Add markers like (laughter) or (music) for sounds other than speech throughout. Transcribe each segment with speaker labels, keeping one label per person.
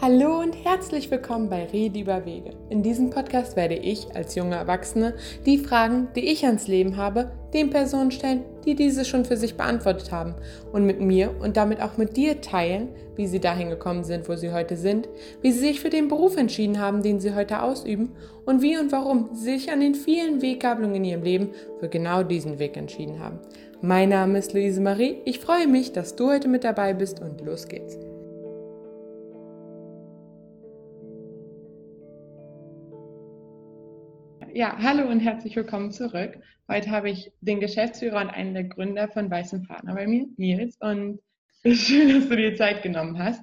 Speaker 1: Hallo und herzlich willkommen bei Rede über Wege. In diesem Podcast werde ich als junge Erwachsene die Fragen, die ich ans Leben habe, den Personen stellen, die diese schon für sich beantwortet haben und mit mir und damit auch mit dir teilen, wie sie dahin gekommen sind, wo sie heute sind, wie sie sich für den Beruf entschieden haben, den sie heute ausüben und wie und warum sie sich an den vielen Weggabelungen in ihrem Leben für genau diesen Weg entschieden haben. Mein Name ist Luise Marie. Ich freue mich, dass du heute mit dabei bist und los geht's. Ja, hallo und herzlich willkommen zurück. Heute habe ich den Geschäftsführer und einen der Gründer von Weißen Partner bei mir, Nils. Und (laughs) schön, dass du dir Zeit genommen hast.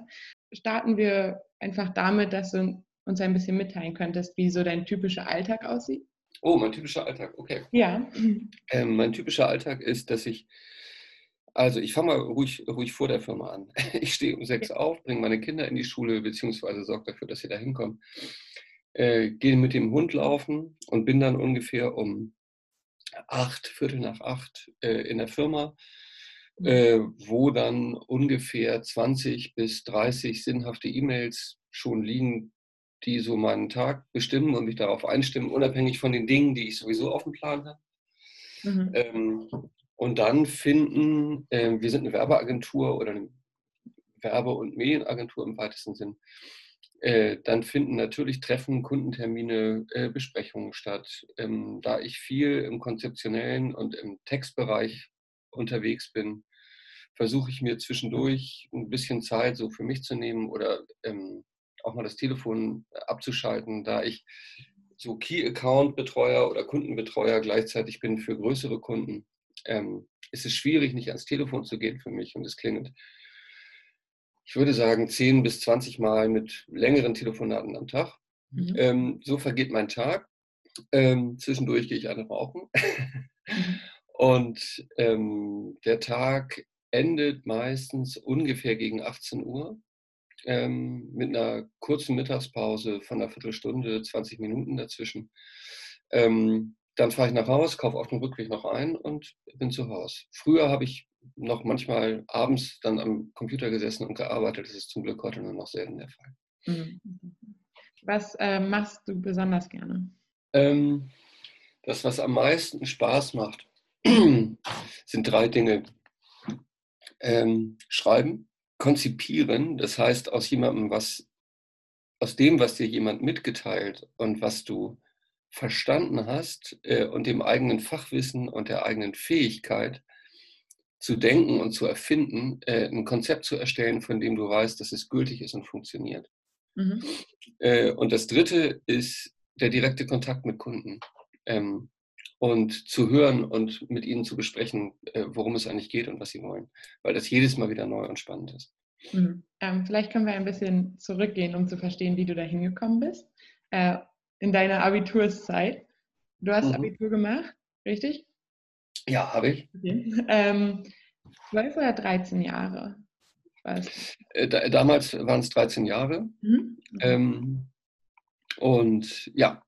Speaker 1: Starten wir einfach damit, dass du uns ein bisschen mitteilen könntest, wie so dein typischer Alltag aussieht.
Speaker 2: Oh, mein typischer Alltag, okay.
Speaker 1: Ja.
Speaker 2: Ähm, mein typischer Alltag ist, dass ich, also ich fange mal ruhig, ruhig vor der Firma an. (laughs) Ich stehe um sechs auf, bringe meine Kinder in die Schule, beziehungsweise sorge dafür, dass sie da hinkommen äh, gehe mit dem Hund laufen und bin dann ungefähr um acht, Viertel nach acht äh, in der Firma, mhm. äh, wo dann ungefähr 20 bis 30 sinnhafte E-Mails schon liegen, die so meinen Tag bestimmen und mich darauf einstimmen, unabhängig von den Dingen, die ich sowieso auf dem Plan habe. Mhm. Ähm, und dann finden, äh, wir sind eine Werbeagentur oder eine Werbe- und Medienagentur im weitesten Sinn, äh, dann finden natürlich Treffen, Kundentermine, äh, Besprechungen statt. Ähm, da ich viel im konzeptionellen und im Textbereich unterwegs bin, versuche ich mir zwischendurch ein bisschen Zeit so für mich zu nehmen oder ähm, auch mal das Telefon abzuschalten, da ich so Key-Account-Betreuer oder Kundenbetreuer gleichzeitig bin für größere Kunden. Ähm, ist es schwierig, nicht ans Telefon zu gehen für mich und es klingelt ich würde sagen, 10 bis 20 Mal mit längeren Telefonaten am Tag. Mhm. Ähm, so vergeht mein Tag. Ähm, zwischendurch gehe ich eine rauchen. mhm. (laughs) Und ähm, der Tag endet meistens ungefähr gegen 18 Uhr ähm, mit einer kurzen Mittagspause von einer Viertelstunde, 20 Minuten dazwischen. Ähm, dann fahre ich nach Hause, kaufe auf dem Rückweg noch ein und bin zu Hause. Früher habe ich noch manchmal abends dann am Computer gesessen und gearbeitet. Das ist zum Glück heute nur noch selten der Fall. Mhm.
Speaker 1: Was äh, machst du besonders gerne?
Speaker 2: Ähm, das, was am meisten Spaß macht, (clears throat) sind drei Dinge. Ähm, schreiben, konzipieren, das heißt aus jemandem, was aus dem, was dir jemand mitgeteilt und was du verstanden hast äh, und dem eigenen Fachwissen und der eigenen Fähigkeit, zu denken und zu erfinden, äh, ein Konzept zu erstellen, von dem du weißt, dass es gültig ist und funktioniert. Mhm. Äh, und das Dritte ist der direkte Kontakt mit Kunden. Ähm, und zu hören und mit ihnen zu besprechen, äh, worum es eigentlich geht und was sie wollen, weil das jedes Mal wieder neu und spannend ist.
Speaker 1: Mhm. Ähm, vielleicht können wir ein bisschen zurückgehen, um zu verstehen, wie du da hingekommen bist. In deiner Abiturszeit. Du hast mhm. Abitur gemacht, richtig?
Speaker 2: Ja, habe ich. Okay.
Speaker 1: Ähm, 12 oder 13 Jahre?
Speaker 2: Äh, da, damals waren es 13 Jahre. Mhm. Ähm, und ja,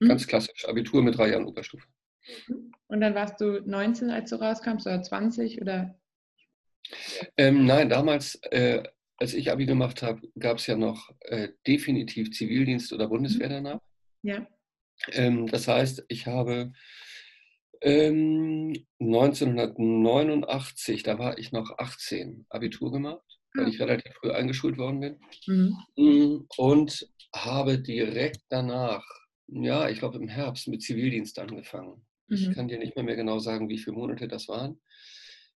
Speaker 2: mhm. ganz klassisch. Abitur mit drei Jahren Oberstufe.
Speaker 1: Mhm. Und dann warst du 19, als du rauskamst, oder 20? Oder?
Speaker 2: Ähm, nein, damals, äh, als ich Abi gemacht habe, gab es ja noch äh, definitiv Zivildienst oder Bundeswehr mhm. danach.
Speaker 1: Ja.
Speaker 2: Ähm, das heißt, ich habe ähm, 1989, da war ich noch 18, Abitur gemacht, weil ah. ich relativ früh eingeschult worden bin. Mhm. Mm, und habe direkt danach, ja, ich glaube im Herbst, mit Zivildienst angefangen. Mhm. Ich kann dir nicht mehr, mehr genau sagen, wie viele Monate das waren.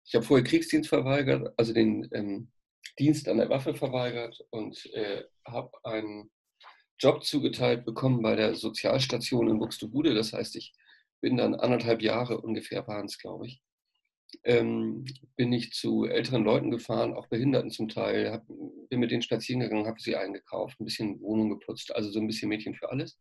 Speaker 2: Ich habe vorher Kriegsdienst verweigert, also den ähm, Dienst an der Waffe verweigert und äh, habe einen Job zugeteilt bekommen bei der Sozialstation in Buxtehude. Das heißt, ich bin dann anderthalb Jahre ungefähr waren es, glaube ich, ähm, bin ich zu älteren Leuten gefahren, auch Behinderten zum Teil, hab, bin mit denen spazieren gegangen, habe sie eingekauft, ein bisschen Wohnung geputzt, also so ein bisschen Mädchen für alles.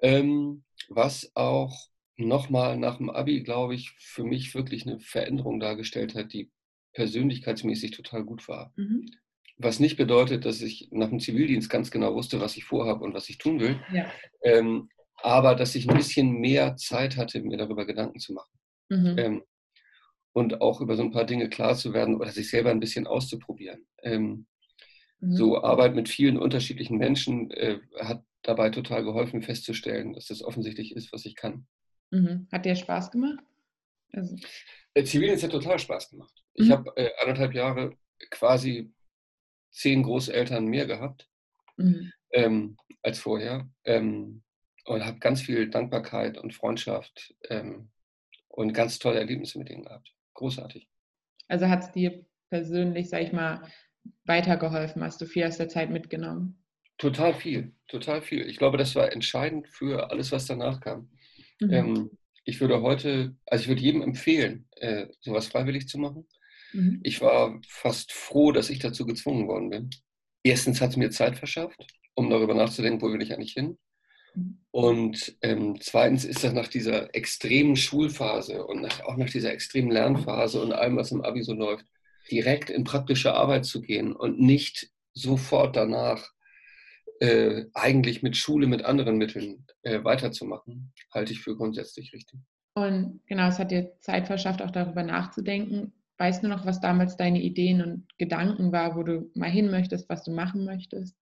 Speaker 2: Ähm, was auch nochmal nach dem Abi, glaube ich, für mich wirklich eine Veränderung dargestellt hat, die persönlichkeitsmäßig total gut war. Mhm. Was nicht bedeutet, dass ich nach dem Zivildienst ganz genau wusste, was ich vorhabe und was ich tun will. Ja. Ähm, aber dass ich ein bisschen mehr Zeit hatte, mir darüber Gedanken zu machen. Mhm. Ähm, und auch über so ein paar Dinge klar zu werden oder sich selber ein bisschen auszuprobieren. Ähm, Mhm. So Arbeit mit vielen unterschiedlichen Menschen äh, hat dabei total geholfen, festzustellen, dass das offensichtlich ist, was ich kann.
Speaker 1: Mhm. Hat dir Spaß gemacht?
Speaker 2: Also. Zivildienst hat total Spaß gemacht. Ich mhm. habe äh, anderthalb Jahre quasi zehn Großeltern mehr gehabt mhm. ähm, als vorher ähm, und habe ganz viel Dankbarkeit und Freundschaft ähm, und ganz tolle Erlebnisse mit denen gehabt. Großartig.
Speaker 1: Also hat es dir persönlich, sag ich mal, weitergeholfen? Hast du viel aus der Zeit mitgenommen?
Speaker 2: Total viel, total viel. Ich glaube, das war entscheidend für alles, was danach kam. Mhm. Ähm, ich würde heute, also ich würde jedem empfehlen, äh, sowas freiwillig zu machen. Mhm. Ich war fast froh, dass ich dazu gezwungen worden bin. Erstens hat es mir Zeit verschafft, um darüber nachzudenken, wo will ich eigentlich hin. Mhm. Und ähm, zweitens ist das nach dieser extremen Schulphase und nach, auch nach dieser extremen Lernphase und allem, was im Abi so läuft, direkt in praktische Arbeit zu gehen und nicht sofort danach äh, eigentlich mit Schule, mit anderen Mitteln äh, weiterzumachen, halte ich für grundsätzlich richtig.
Speaker 1: Und genau, es hat dir Zeit verschafft, auch darüber nachzudenken. Weißt du noch, was damals deine Ideen und Gedanken war, wo du mal hin möchtest, was du machen möchtest?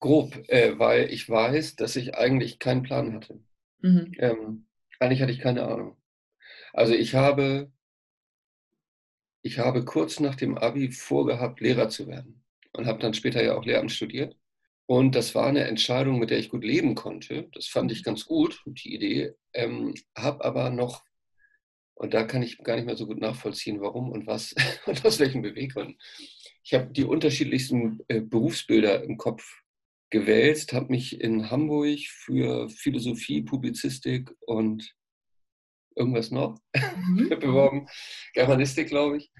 Speaker 2: Grob, äh, weil ich weiß, dass ich eigentlich keinen Plan hatte. Mhm. Ähm, eigentlich hatte ich keine Ahnung. Also ich habe ich habe kurz nach dem Abi vorgehabt, Lehrer zu werden und habe dann später ja auch Lehramt studiert. Und das war eine Entscheidung, mit der ich gut leben konnte. Das fand ich ganz gut, die Idee. Ähm, habe aber noch, und da kann ich gar nicht mehr so gut nachvollziehen, warum und was (laughs) und aus welchen Beweggründen. Ich habe die unterschiedlichsten äh, Berufsbilder im Kopf gewälzt, habe mich in Hamburg für Philosophie, Publizistik und irgendwas noch mhm. (laughs) beworben, Germanistik, glaube ich.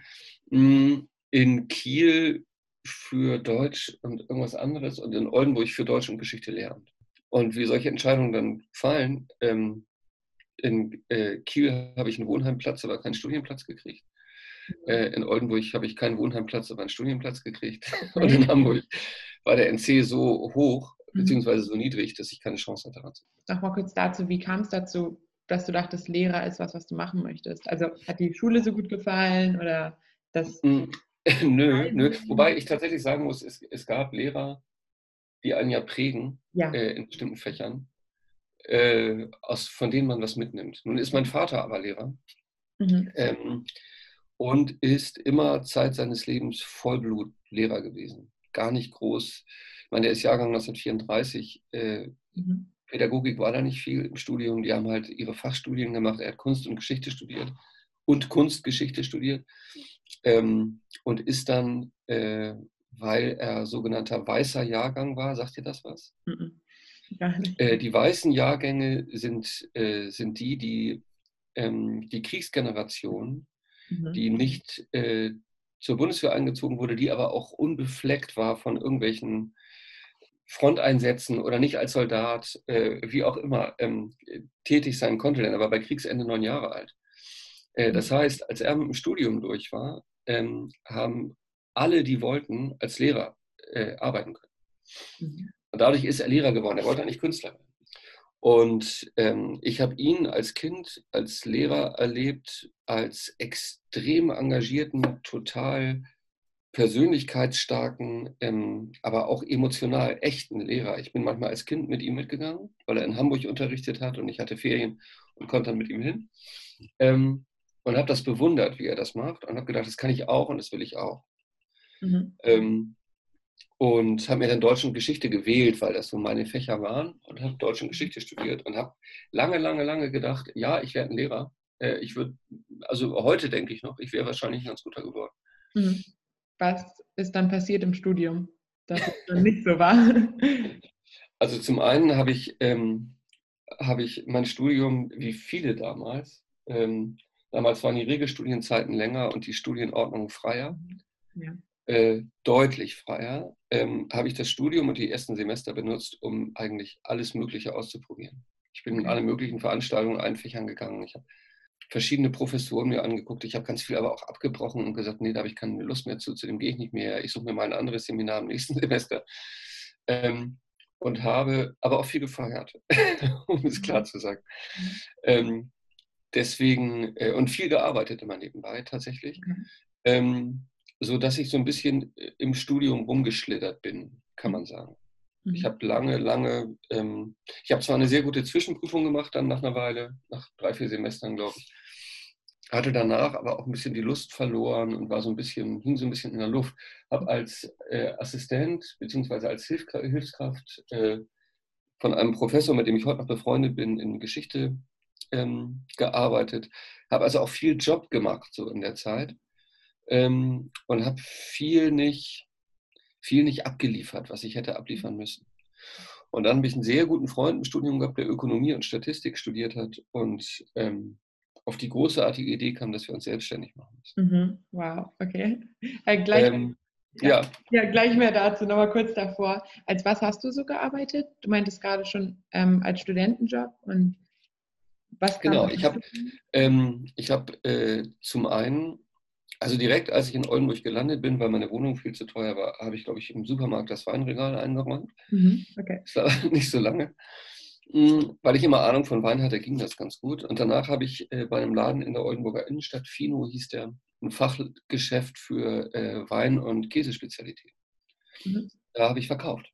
Speaker 2: Mm, in Kiel für Deutsch und irgendwas anderes und in Oldenburg für Deutsch und Geschichte lernt. Und wie solche Entscheidungen dann fallen, ähm, in äh, Kiel habe ich einen Wohnheimplatz, aber keinen Studienplatz gekriegt. Mhm. Äh, in Oldenburg habe ich keinen Wohnheimplatz, aber einen Studienplatz gekriegt. (laughs) Und in Hamburg war der NC so hoch, mhm. beziehungsweise so niedrig, dass ich keine Chance hatte.
Speaker 1: Sag mal kurz dazu, wie kam es dazu, dass du dachtest, Lehrer ist was, was du machen möchtest? Also hat die Schule so gut gefallen oder das?
Speaker 2: Hm, (laughs) nö, nö. Wobei ich tatsächlich sagen muss, es, es gab Lehrer, die einen ja prägen ja. Äh, in bestimmten Fächern, äh, aus, von denen man was mitnimmt. Nun ist mein Vater aber Lehrer mhm. ähm, und ist immer Zeit seines Lebens Vollblutlehrer gewesen. Gar nicht groß. Ich meine, der ist Jahrgang 1934. Äh, mhm. Pädagogik war da nicht viel im Studium. Die haben halt ihre Fachstudien gemacht. Er hat Kunst und Geschichte studiert und Kunstgeschichte studiert ähm, und ist dann, äh, weil er sogenannter weißer Jahrgang war, sagt ihr das was? Mhm. (laughs) Äh, die weißen Jahrgänge sind, äh, sind die, die ähm, die Kriegsgeneration, mhm. die nicht äh, zur Bundeswehr eingezogen wurde, die aber auch unbefleckt war von irgendwelchen Fronteinsätzen oder nicht als Soldat, äh, wie auch immer, ähm, tätig sein konnte, denn er war bei Kriegsende neun Jahre alt. Äh, das mhm. heißt, als er mit dem Studium durch war, ähm, haben alle, die wollten, als Lehrer arbeiten können. Mhm. Und dadurch ist er Lehrer geworden. Er wollte eigentlich Künstler werden. Und ähm, ich habe ihn als Kind, als Lehrer erlebt, als extrem engagierten, total persönlichkeitsstarken, ähm, aber auch emotional echten Lehrer. Ich bin manchmal als Kind mit ihm mitgegangen, weil er in Hamburg unterrichtet hat und ich hatte Ferien und konnte dann mit ihm hin. Ähm, und habe das bewundert, wie er das macht und habe gedacht, das kann ich auch und das will ich auch. Mhm. Und habe mir dann Deutsch und Geschichte gewählt, weil das so meine Fächer waren und habe Deutsch und Geschichte studiert und habe lange, lange, lange gedacht, ja, ich werde ein Lehrer. Äh, ich würde, also heute denke ich noch, ich wäre wahrscheinlich ein ganz guter geworden.
Speaker 1: Mhm was ist dann passiert im Studium, dass es dann nicht so war? (laughs)
Speaker 2: Also zum einen habe ich, ähm, hab ich mein Studium, wie viele damals, ähm, damals waren die Regelstudienzeiten länger und die Studienordnung freier, ja. Äh, deutlich freier, ähm, habe ich das Studium und die ersten Semester benutzt, um eigentlich alles Mögliche auszuprobieren. Ich bin in alle möglichen Veranstaltungen einfächern gegangen. Ich habe verschiedene Professoren mir angeguckt. Ich habe ganz viel aber auch abgebrochen und gesagt, nee, da habe ich keine Lust mehr zu, zu dem gehe ich nicht mehr. Ich suche mir mal ein anderes Seminar im nächsten (laughs) Semester. Ähm, und habe aber auch viel gefeiert, (laughs) um es klar zu sagen. Ähm, deswegen, äh, und viel gearbeitet immer nebenbei tatsächlich. Mhm. Ähm, so dass ich so ein bisschen äh, im Studium rumgeschlittert bin, kann man sagen. Mhm. Ich habe lange, lange, ähm, ich habe zwar eine sehr gute Zwischenprüfung gemacht, dann nach einer Weile, nach drei, vier Semestern, glaube ich, hatte danach aber auch ein bisschen die Lust verloren und war so ein bisschen, hing so ein bisschen in der Luft. Habe als äh, Assistent bzw. als Hilf Hilfskraft äh, von einem Professor, mit dem ich heute noch befreundet bin, in Geschichte ähm, gearbeitet. Habe also auch viel Job gemacht so in der Zeit ähm, und habe viel nicht, viel nicht abgeliefert, was ich hätte abliefern müssen. Und dann habe ich einen sehr guten Freund im Studium gehabt, der Ökonomie und Statistik studiert hat und ähm, auf die großartige Idee kam, dass wir uns selbstständig machen
Speaker 1: müssen. Mhm. Wow, okay. Äh, gleich, ähm, ja, ja. ja, gleich mehr dazu, nochmal kurz davor. Als was hast du so gearbeitet? Du meintest gerade schon ähm, als Studentenjob und was
Speaker 2: Genau, ich habe ähm, hab, äh, zum einen also direkt, als ich in Oldenburg gelandet bin, weil meine Wohnung viel zu teuer war, habe ich, glaube ich, im Supermarkt das Weinregal eingeräumt. Mhm, okay. Das war (laughs) nicht so lange. Hm, weil ich immer Ahnung von Wein hatte, ging das ganz gut. Und danach habe ich äh, bei einem Laden in der Oldenburger Innenstadt, Fino hieß der, ein Fachgeschäft für äh, Wein- und Käsespezialitäten. Mhm. Da habe ich verkauft.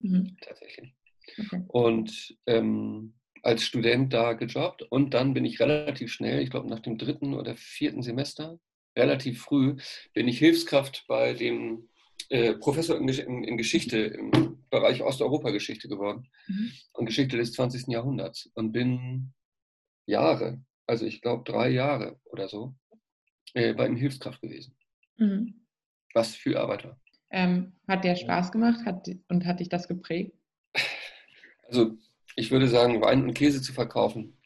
Speaker 2: Mhm. Tatsächlich. Okay. Und ähm, als Student da gejobbt und dann bin ich relativ schnell, ich glaube nach dem dritten oder vierten Semester, relativ früh bin ich Hilfskraft bei dem äh, Professor in, in, in, Geschichte im Bereich Osteuropa-Geschichte geworden mhm. und Geschichte des 20. Jahrhunderts und bin Jahre, also ich glaube drei Jahre oder so, äh, bei ihm Hilfskraft gewesen. Mhm. Was für Arbeiter.
Speaker 1: Ähm, hat der Spaß gemacht hat, und hat dich das geprägt?
Speaker 2: Also ich würde sagen, Wein und Käse zu verkaufen,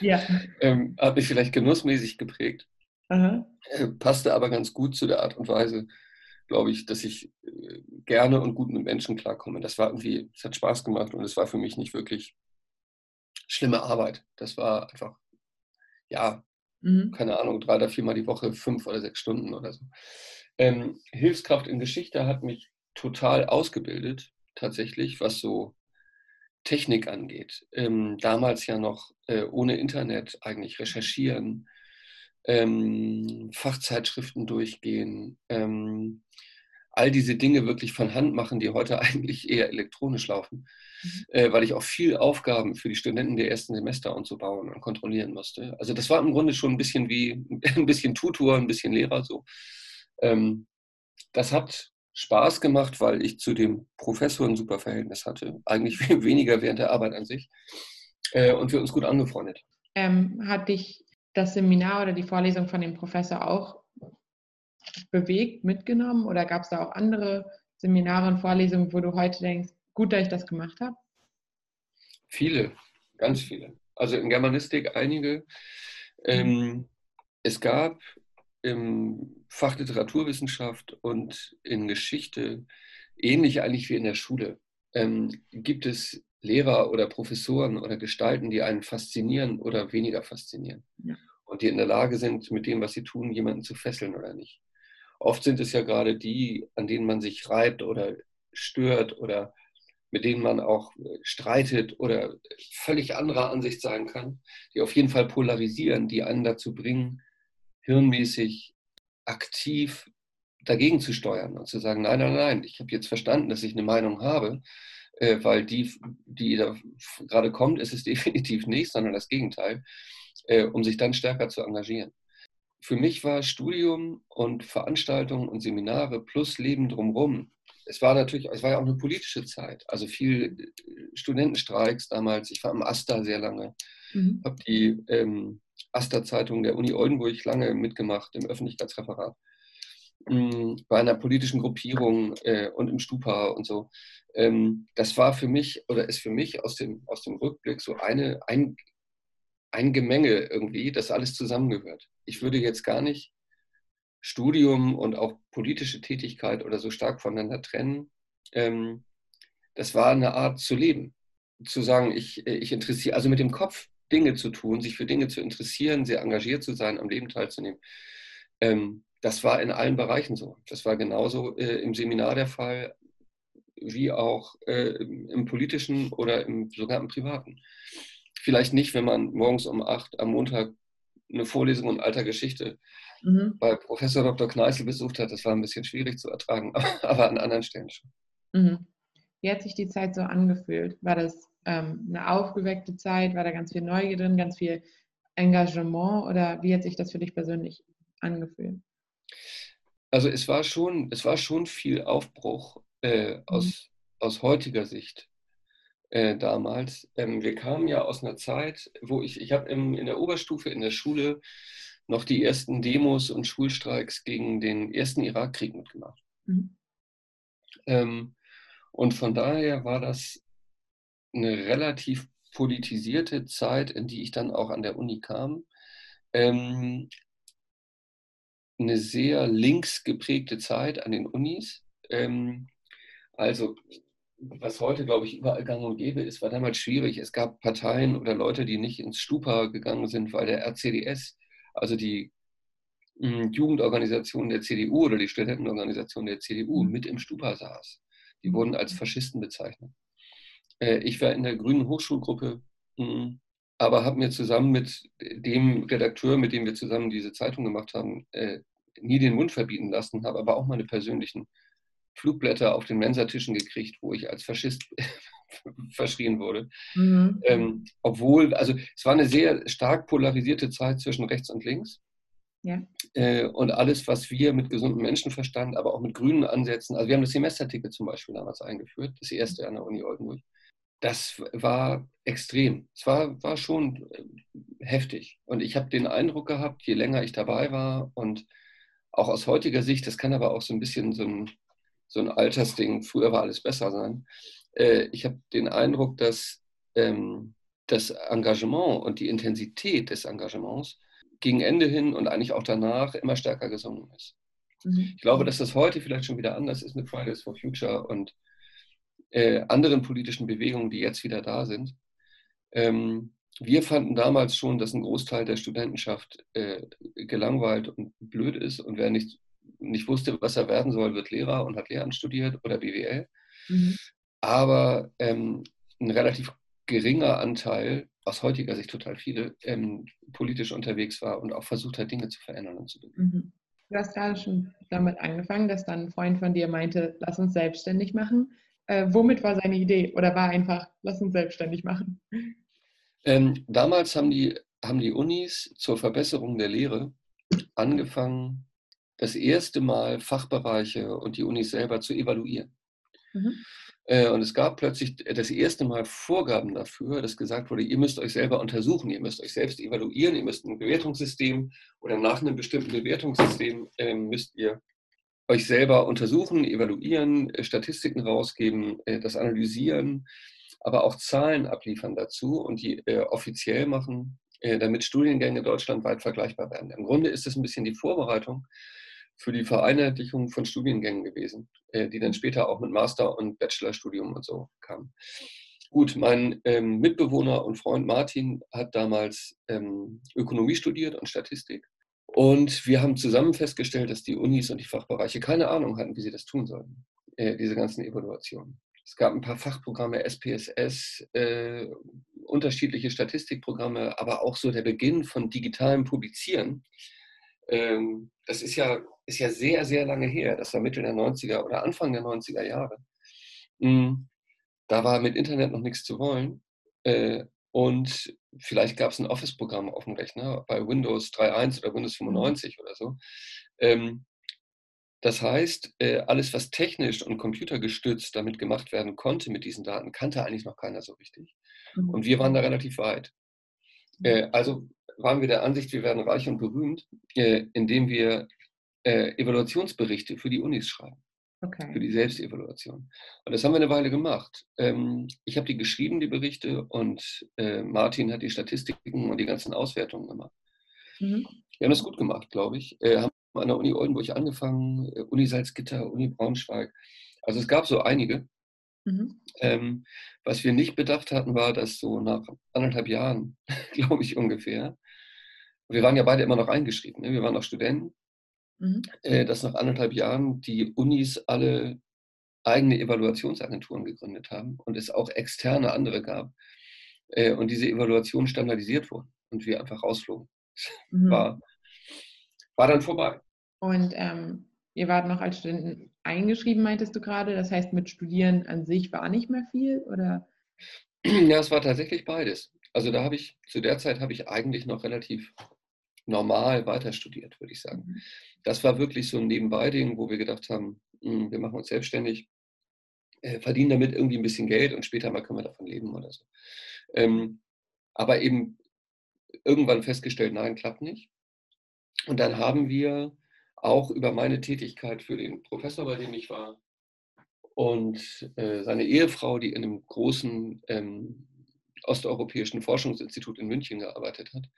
Speaker 2: ja. (laughs) ähm, hat mich vielleicht genussmäßig geprägt. Aha. Äh, passte aber ganz gut zu der Art und Weise, glaube ich, dass ich äh, gerne und gut mit Menschen klarkomme. Das war irgendwie, es hat Spaß gemacht und es war für mich nicht wirklich schlimme Arbeit. Das war einfach, ja, mhm. keine Ahnung, drei oder viermal die Woche, fünf oder sechs Stunden oder so. Ähm, Hilfskraft in Geschichte hat mich total ausgebildet, tatsächlich, was so Technik angeht. Ähm, damals ja noch äh, ohne Internet eigentlich recherchieren, ähm, Fachzeitschriften durchgehen, ähm, all diese Dinge wirklich von Hand machen, die heute (laughs) eigentlich eher elektronisch laufen, mhm. äh, weil ich auch viel Aufgaben für die Studenten der ersten Semester und so bauen und kontrollieren musste. Also das war im Grunde schon ein bisschen wie (laughs) ein bisschen Tutor, ein bisschen Lehrer so. Ähm, das hat Spaß gemacht, weil ich zu dem Professor ein super Verhältnis hatte. Eigentlich (laughs) weniger während der Arbeit an sich. Äh, und wir uns gut angefreundet.
Speaker 1: Ähm, hat dich das Seminar oder die Vorlesung von dem Professor auch bewegt, mitgenommen? Oder gab es da auch andere Seminare und Vorlesungen, wo du heute denkst, gut, dass ich das gemacht habe?
Speaker 2: Viele, ganz viele. Also in Germanistik einige. Ähm, es gab im Fach Literaturwissenschaft und in Geschichte, ähnlich eigentlich wie in der Schule, ähm, gibt es Lehrer oder Professoren oder Gestalten, die einen faszinieren oder weniger faszinieren. Ja. Und die in der Lage sind, mit dem, was sie tun, jemanden zu fesseln oder nicht. Oft sind es ja gerade die, an denen man sich reibt oder stört oder mit denen man auch äh, streitet oder völlig anderer Ansicht sein kann, die auf jeden Fall polarisieren, die einen dazu bringen, hirnmäßig aktiv dagegen zu steuern und zu sagen, nein, nein, nein, ich habe jetzt verstanden, dass ich eine Meinung habe, äh, weil die, die da gerade kommt, ist es (laughs) definitiv nicht, sondern das Gegenteil, äh, um sich dann stärker zu engagieren. Für mich war Studium und Veranstaltungen und Seminare plus Leben drumherum. Es war natürlich, es war ja auch eine politische Zeit. Also viel äh, Studentenstreiks damals. Ich war am AStA sehr lange, mhm. habe die ähm, AStA-Zeitung der Uni Oldenburg lange mitgemacht im Öffentlichkeitsreferat bei einer politischen Gruppierung äh, und im Stupa und so. Ähm, das war für mich oder ist für mich aus dem, aus dem Rückblick so eine, ein, ein Gemenge irgendwie, das alles zusammengehört. Ich würde jetzt gar nicht Studium und auch politische Tätigkeit oder so stark voneinander trennen. Ähm, das war eine Art zu leben. Zu sagen, ich, ich interessiere, also mit dem Kopf Dinge zu tun, sich für Dinge zu interessieren, sehr engagiert zu sein, am Leben teilzunehmen. Ähm, das war in allen Bereichen so. Das war genauso äh, im Seminar der Fall, wie auch äh, im politischen oder im, sogar im privaten. Vielleicht nicht, wenn man morgens um acht am Montag eine Vorlesung in alter Geschichte mhm. bei Professor Dr. Kneißl besucht hat. Das war ein bisschen schwierig zu ertragen, (laughs) aber an anderen Stellen schon.
Speaker 1: Mhm. Wie hat sich die Zeit so angefühlt? War das ähm, eine aufgeweckte Zeit? War da ganz viel Neugier drin, ganz viel Engagement oder wie hat sich das für dich persönlich angefühlt?
Speaker 2: Also es war schon, es war schon viel Aufbruch äh, mhm. aus, aus heutiger Sicht äh, damals. Ähm, wir kamen ja aus einer Zeit, wo ich, ich habe in der Oberstufe in der Schule noch die ersten Demos und Schulstreiks gegen den ersten Irakkrieg mitgemacht. Mhm. Ähm, und von daher war das eine relativ politisierte Zeit, in die ich dann auch an der Uni kam. Ähm, eine sehr links geprägte Zeit an den Unis. Ähm, also was heute, glaube ich, überall gang und gäbe ist, war damals schwierig. Es gab Parteien oder Leute, die nicht ins Stupa gegangen sind, weil der RCDS, also die hm, Jugendorganisation der CDU oder die Studentenorganisation der CDU, mhm. mit im Stupa saß. Die wurden als Faschisten bezeichnet. Äh, ich war in der Grünen Hochschulgruppe, hm, aber habe mir zusammen mit dem Redakteur, mit dem wir zusammen diese Zeitung gemacht haben, äh, nie den Mund verbieten lassen, habe aber auch meine persönlichen Flugblätter auf den Mensatischen gekriegt, wo ich als Faschist (laughs) verschrien wurde. Mhm. Ähm, obwohl, also es war eine sehr stark polarisierte Zeit zwischen rechts und links. Ja. Äh, und alles, was wir mit gesundem Menschenverstand, aber auch mit grünen Ansätzen, also wir haben das Semesterticket zum Beispiel damals eingeführt, das erste an der Uni Oldenburg. Das war extrem. Es war, war schon äh, heftig. Und ich habe den Eindruck gehabt, je länger ich dabei war und auch aus heutiger Sicht, das kann aber auch so ein bisschen so ein so ein Altersding, früher war alles besser sein. Äh, ich habe den Eindruck, dass ähm, das Engagement und die Intensität des Engagements gegen Ende hin und eigentlich auch danach immer stärker gesungen ist. Mhm. Ich glaube, dass das heute vielleicht schon wieder anders ist mit Fridays for Future und äh, anderen politischen Bewegungen, die jetzt wieder da sind. Ähm, wir fanden damals schon, dass ein Großteil der Studentenschaft äh, gelangweilt und blöd ist und wer nicht nicht wusste, was er werden soll, wird Lehrer und hat Lehramt studiert oder BWL. Mhm. Aber ähm, ein relativ geringer Anteil, aus heutiger Sicht total viele, ähm, politisch unterwegs war und auch versucht hat, Dinge zu verändern und zu bewegen. Mhm.
Speaker 1: Du hast gerade schon damit angefangen, dass dann ein Freund von dir meinte, lass uns selbstständig machen. Äh, womit war seine Idee? Oder war einfach, lass uns selbstständig machen?
Speaker 2: Ähm, damals haben die, haben die Unis zur Verbesserung der Lehre angefangen, das erste Mal Fachbereiche und die Unis selber zu evaluieren. Mhm. Äh, und es gab plötzlich das erste Mal Vorgaben dafür, dass gesagt wurde, ihr müsst euch selber untersuchen, ihr müsst euch selbst evaluieren, ihr müsst ein Bewertungssystem oder nach einem bestimmten Bewertungssystem äh, müsst ihr euch selber untersuchen, evaluieren, äh, Statistiken rausgeben, äh, das analysieren, aber auch Zahlen abliefern dazu und die äh, offiziell machen, äh, damit Studiengänge deutschlandweit vergleichbar werden. Im Grunde ist es ein bisschen die Vorbereitung für die Vereinheitlichung von Studiengängen gewesen, äh, die dann später auch mit Master- und Bachelorstudium und so kamen. Gut, mein ähm, Mitbewohner und Freund Martin hat damals ähm, Ökonomie studiert und Statistik. Und wir haben zusammen festgestellt, dass die Unis und die Fachbereiche keine Ahnung hatten, wie sie das tun sollten, äh, diese ganzen Evaluationen. Es gab ein paar Fachprogramme, SPSS, äh, unterschiedliche Statistikprogramme, aber auch so der Beginn von digitalem Publizieren. Ähm, das ist ja ist ja sehr, sehr lange her. Das war Mitte der 90er oder Anfang der 90er Jahre. Hm, da war mit Internet noch nichts zu wollen. Äh, und vielleicht gab es ein Office-Programm auf dem Rechner bei Windows 3.1 oder Windows 95 oder so. Ähm, das heißt, äh, alles, was technisch und computergestützt damit gemacht werden konnte mit diesen Daten, kannte eigentlich noch keiner so richtig. Mhm. Und wir waren da relativ weit. Äh, also waren wir der Ansicht, wir werden reich und berühmt, indem wir äh, Evaluationsberichte für die Unis schreiben. Okay. Für die Selbstevaluation. Und das haben wir eine Weile gemacht. Ähm, ich habe die geschrieben, die Berichte, und äh, Martin hat die Statistiken und die ganzen Auswertungen gemacht. Mhm. Wir haben das gut gemacht, glaube ich. Äh, haben an der Uni Oldenburg angefangen, äh, Uni Salzgitter, Uni Braunschweig. Also es gab so einige. Mhm. Ähm, was wir nicht bedacht hatten, war, dass so nach anderthalb Jahren, (laughs) glaube ich ungefähr, wir waren ja beide immer noch eingeschrieben. Ne? Wir waren noch Studenten mhm. äh, dass nach anderthalb Jahren die Unis alle eigene Evaluationsagenturen gegründet haben und es auch externe andere gab äh, und diese Evaluationen standardisiert wurden und wir einfach rausflogen. (laughs) Mhm. War, war dann vorbei.
Speaker 1: Und ähm, ihr wart noch als Studenten eingeschrieben, meintest du gerade. Das heißt, mit Studieren an sich war nicht mehr viel, oder? (clears throat)
Speaker 2: Ja, es war tatsächlich beides. Also da habe ich, zu der Zeit habe ich eigentlich noch relativ normal weiter studiert, würde ich sagen. Mhm. Das war wirklich so ein Nebenbei-Ding, wo wir gedacht haben, hm, wir machen uns selbstständig, äh, verdienen damit irgendwie ein bisschen Geld und später mal können wir davon leben oder so. Ähm, aber eben irgendwann festgestellt, nein, klappt nicht. Und dann haben wir auch über meine Tätigkeit für den Professor, bei dem ich war, und äh, seine Ehefrau, die in einem großen ähm, osteuropäischen Forschungsinstitut in München gearbeitet hat,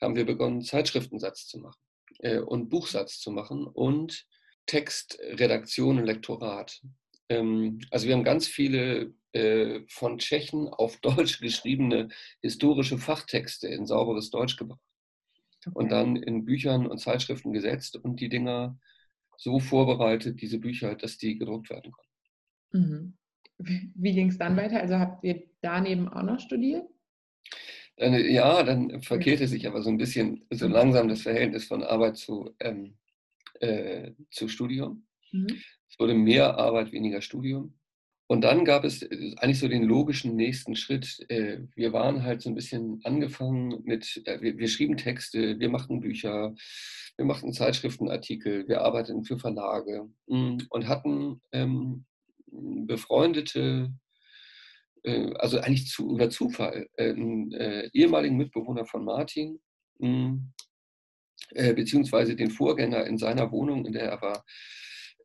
Speaker 2: haben wir begonnen, Zeitschriftensatz zu machen äh, und Buchsatz zu machen und Textredaktion und Lektorat. Ähm, also wir haben ganz viele äh, von Tschechen auf (laughs) Deutsch geschriebene historische Fachtexte in sauberes Deutsch gebracht und dann in Büchern und Zeitschriften gesetzt und die Dinger so vorbereitet, diese Bücher, dass die gedruckt werden konnten.
Speaker 1: Mhm. Wie ging es dann weiter? Also habt ihr daneben auch noch studiert?
Speaker 2: Dann, ja, dann verkehrte sich aber so ein bisschen so mhm. langsam das Verhältnis von Arbeit zu, ähm, äh, zu Studium. Mhm. Es wurde mehr Arbeit, weniger Studium. Und dann gab es äh, eigentlich so den logischen nächsten Schritt. Äh, wir waren halt so ein bisschen angefangen mit, äh, wir, schrieben Texte, wir machten Bücher, wir machten Zeitschriftenartikel, wir arbeiteten für Verlage mm, und hatten ähm, befreundete, also eigentlich zu, über Zufall, einen ehemaligen Mitbewohner von Martin, mm, beziehungsweise den Vorgänger in seiner Wohnung, in der er war,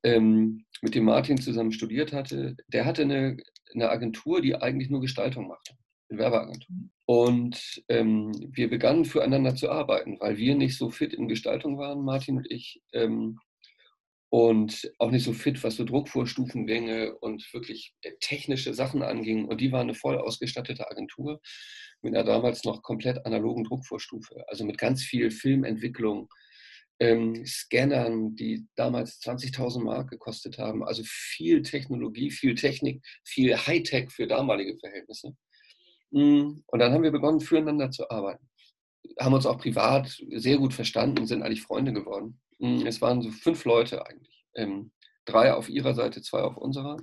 Speaker 2: ähm, mit dem Martin zusammen studiert hatte, der hatte eine, eine Agentur, die eigentlich nur Gestaltung machte, eine Werbeagentur. Und ähm, wir begannen füreinander zu arbeiten, weil wir nicht so fit in Gestaltung waren, Martin und ich, ähm, und auch nicht so fit, was so Druckvorstufengänge und wirklich äh, technische Sachen anging. Und die war eine voll ausgestattete Agentur mit einer damals noch komplett analogen Druckvorstufe, also mit ganz viel Filmentwicklung, ähm, Scannern, die damals 20.000 Mark gekostet haben. Also viel Technologie, viel Technik, viel Hightech für damalige Verhältnisse. Mm, und dann haben wir begonnen, füreinander zu arbeiten. Haben uns auch privat sehr gut verstanden sind eigentlich Freunde geworden. Mm, es waren so fünf Leute eigentlich. Ähm, drei auf ihrer Seite, zwei auf unserer.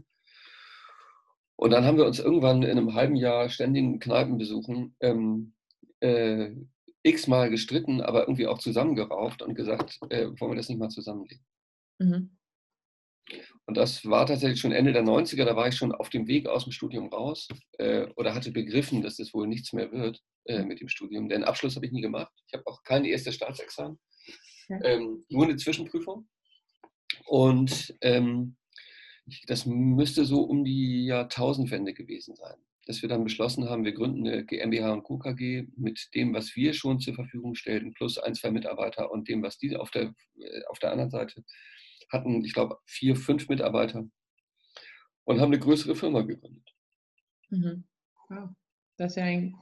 Speaker 2: Und dann haben wir uns irgendwann in einem halben Jahr ständigen Kneipenbesuchen ähm, äh, x-mal gestritten, aber irgendwie auch zusammengerauft und gesagt, äh, wollen wir das nicht mal zusammenlegen. Mhm. Und das war tatsächlich schon Ende der 90er, da war ich schon auf dem Weg aus dem Studium raus äh, oder hatte begriffen, dass das wohl nichts mehr wird äh, mit dem Studium. Den Abschluss habe ich nie gemacht. Ich habe auch kein erstes Staatsexamen, ähm, nur eine Zwischenprüfung. Und ähm, das müsste so um die Jahrtausendwende gewesen sein dass wir dann beschlossen haben, wir gründen eine GmbH und Co. KG mit dem, was wir schon zur Verfügung stellten, plus ein, zwei Mitarbeiter und dem, was die auf der, äh, auf der anderen Seite hatten, ich glaube, vier, fünf Mitarbeiter und haben eine größere Firma gegründet.
Speaker 1: Mhm. Wow. Das ist ja ein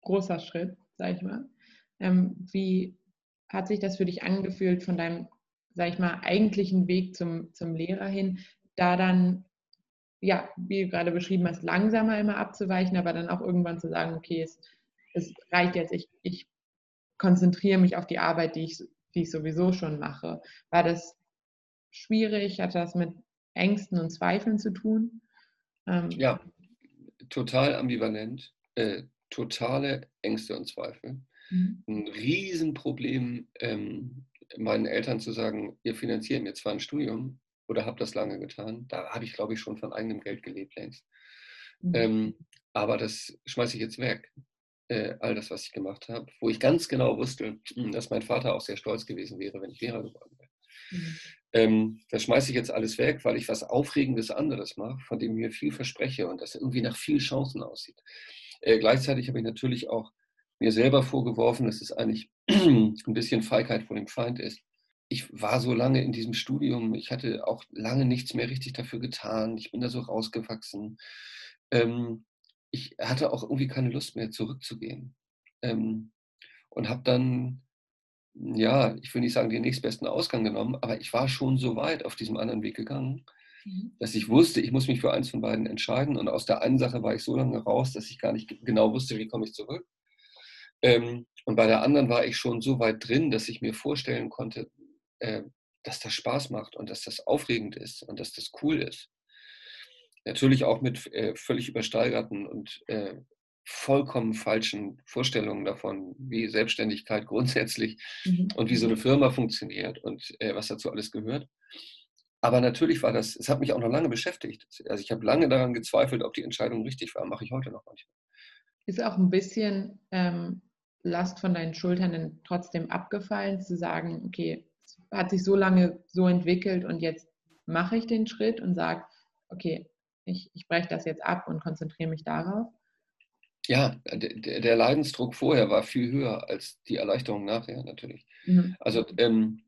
Speaker 1: großer Schritt, sag ich mal. Ähm, wie hat sich das für dich angefühlt von deinem, sag ich mal, eigentlichen Weg zum, zum Lehrer hin, da dann ja, wie du gerade beschrieben hast, langsamer immer abzuweichen, aber dann auch irgendwann zu sagen, okay, es, es reicht jetzt, ich, ich konzentriere mich auf die Arbeit, die ich, die ich sowieso schon mache. War das schwierig? Hat das mit Ängsten und Zweifeln zu tun?
Speaker 2: Ähm, ja, total ambivalent, äh, totale Ängste und Zweifel. Mhm. Ein Riesenproblem, ähm, meinen Eltern zu sagen, ihr finanziert mir zwar ein Studium, oder habe das lange getan. Da habe ich, glaube ich, schon von eigenem Geld gelebt längst. Mhm. Ähm, aber das schmeiße ich jetzt weg. Äh, all das, was ich gemacht habe, wo ich ganz genau wusste, hm, dass mein Vater auch sehr stolz gewesen wäre, wenn ich Lehrer geworden wäre. Mhm. Ähm, das schmeiße ich jetzt alles weg, weil ich was Aufregendes anderes mache, von dem ich mir viel verspreche und das irgendwie nach viel Chancen aussieht. Äh, gleichzeitig habe ich natürlich auch mir selber vorgeworfen, dass es eigentlich (clears throat) ein bisschen Feigheit vor dem Feind ist ich war so lange in diesem Studium, ich hatte auch lange nichts mehr richtig dafür getan, ich bin da so rausgewachsen. Ähm, ich hatte auch irgendwie keine Lust mehr zurückzugehen. Ähm, und habe dann, ja, ich will nicht sagen, den nächstbesten Ausgang genommen, aber ich war schon so weit auf diesem anderen Weg gegangen, mhm. dass ich wusste, ich muss mich für eins von beiden entscheiden. Und aus der einen Sache war ich so lange raus, dass ich gar nicht genau wusste, wie komme ich zurück. Ähm, und bei der anderen war ich schon so weit drin, dass ich mir vorstellen konnte, äh, dass das Spaß macht und dass das aufregend ist und dass das cool ist. Natürlich auch mit äh, völlig übersteigerten und äh, vollkommen falschen Vorstellungen davon, wie Selbstständigkeit (laughs) grundsätzlich mhm. und wie so eine Firma funktioniert und äh, was dazu alles gehört. Aber natürlich war das, es hat mich auch noch lange beschäftigt. Also ich habe lange daran gezweifelt, ob die Entscheidung richtig war. Mache ich heute noch manchmal.
Speaker 1: Ist auch ein bisschen ähm, Last von deinen Schultern trotzdem abgefallen, zu sagen, okay, es hat sich so lange so entwickelt und jetzt mache ich den Schritt und sage, okay, ich, ich breche das jetzt ab und konzentriere mich darauf?
Speaker 2: Ja, der, der, Leidensdruck vorher war viel höher als die Erleichterung nachher natürlich. Mhm. Also ähm,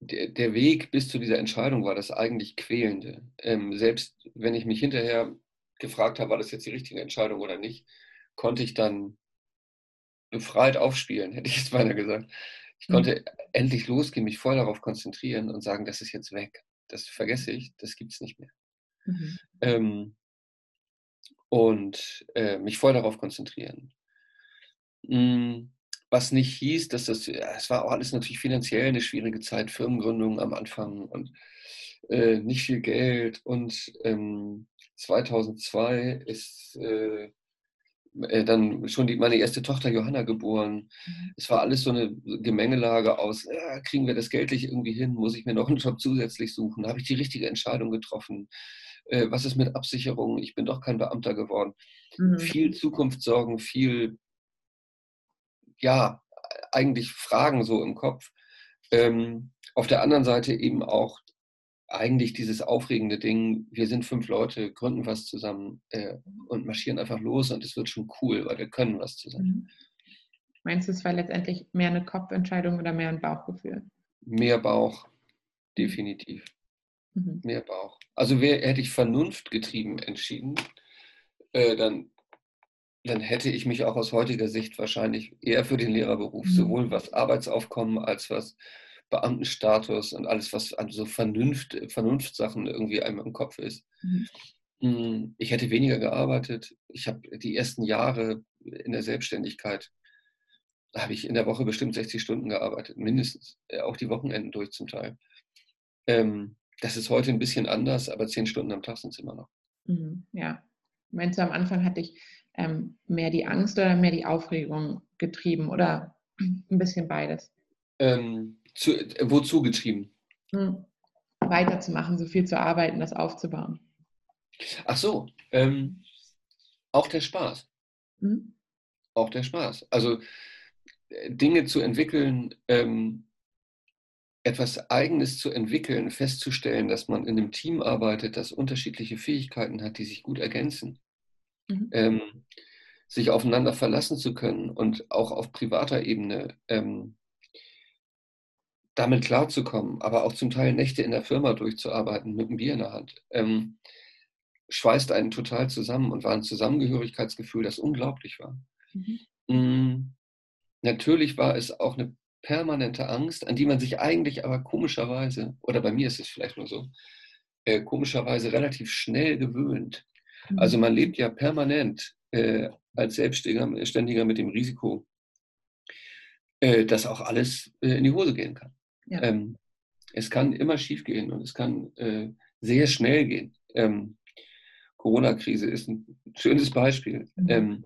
Speaker 2: der, der, Weg bis zu dieser Entscheidung war das eigentlich quälende. Ähm, selbst wenn ich mich hinterher gefragt habe, war das jetzt die richtige Entscheidung oder nicht, konnte ich dann befreit aufspielen, (laughs) hätte ich jetzt beinahe gesagt. Ich mhm. konnte endlich losgehen, mich voll darauf konzentrieren und sagen, das ist jetzt weg. Das vergesse ich, das gibt es nicht mehr. Mhm. Ähm, und äh, mich voll darauf konzentrieren. Mhm. Was nicht hieß, dass das, ja, es war auch alles natürlich finanziell eine schwierige Zeit, Firmengründung am Anfang und äh, nicht viel Geld. Und ähm, 2002 ist äh, äh, dann schon die, meine erste Tochter Johanna geboren. Mhm. Es war alles so eine Gemengelage aus, ja, kriegen wir das geldlich irgendwie hin? Muss ich mir noch einen Job zusätzlich suchen? Habe ich die richtige Entscheidung getroffen? Äh, was ist mit Absicherung? Ich bin doch kein Beamter geworden. Mhm. Viel Zukunftssorgen, viel, ja, eigentlich Fragen so im Kopf. Ähm, auf der anderen Seite eben auch eigentlich dieses aufregende Ding, wir sind fünf Leute, gründen was zusammen äh, und marschieren einfach los und es wird schon cool, weil wir können was zusammen. Mhm.
Speaker 1: Meinst du, es war letztendlich mehr eine Kopfentscheidung oder mehr ein Bauchgefühl?
Speaker 2: Mehr Bauch, definitiv. Mhm. Mehr Bauch. Also wär, hätte ich vernunftgetrieben entschieden, äh, dann, dann hätte ich mich auch aus heutiger Sicht wahrscheinlich eher für den Lehrerberuf, mhm. sowohl was Arbeitsaufkommen als was Beamtenstatus und alles, was an so Vernunft, Vernunftsachen irgendwie einmal im Kopf ist. Mhm. Hm, ich hätte weniger gearbeitet. Ich habe die ersten Jahre in der Selbstständigkeit, habe ich in der Woche bestimmt 60 Stunden gearbeitet, mindestens. Äh, auch die Wochenenden durch zum Teil. Ähm, das ist heute ein bisschen anders, aber zehn Stunden am Tag sind es immer noch.
Speaker 1: Mhm, ja. Meinst du, am Anfang hatte ich ähm, mehr die Angst oder mehr die Aufregung getrieben oder ein bisschen beides?
Speaker 2: Ähm, zu, wozu getrieben?
Speaker 1: Hm. Weiterzumachen, so viel zu arbeiten, das aufzubauen.
Speaker 2: Ach so, ähm, auch der Spaß. Hm? Auch der Spaß. Also äh, Dinge zu entwickeln, ähm, etwas Eigenes zu entwickeln, festzustellen, dass man in einem Team arbeitet, das unterschiedliche Fähigkeiten hat, die sich gut ergänzen, mhm. ähm, sich aufeinander verlassen zu können und auch auf privater Ebene ähm, damit klarzukommen, aber auch zum Teil Nächte in der Firma durchzuarbeiten mit einem Bier in der Hand, ähm, schweißt einen total zusammen und war ein Zusammengehörigkeitsgefühl, das unglaublich war. Mhm. Mm, natürlich war es auch eine permanente Angst, an die man sich eigentlich aber komischerweise, oder bei mir ist es vielleicht nur so, äh, komischerweise relativ schnell gewöhnt. Mhm. Also man lebt ja permanent äh, als Selbstständiger mit dem Risiko, äh, dass auch alles äh, in die Hose gehen kann. Ja. Ähm, es kann immer schief gehen und es kann äh, sehr schnell gehen. Ähm, Corona-Krise ist ein schönes Beispiel. Mhm. Ähm,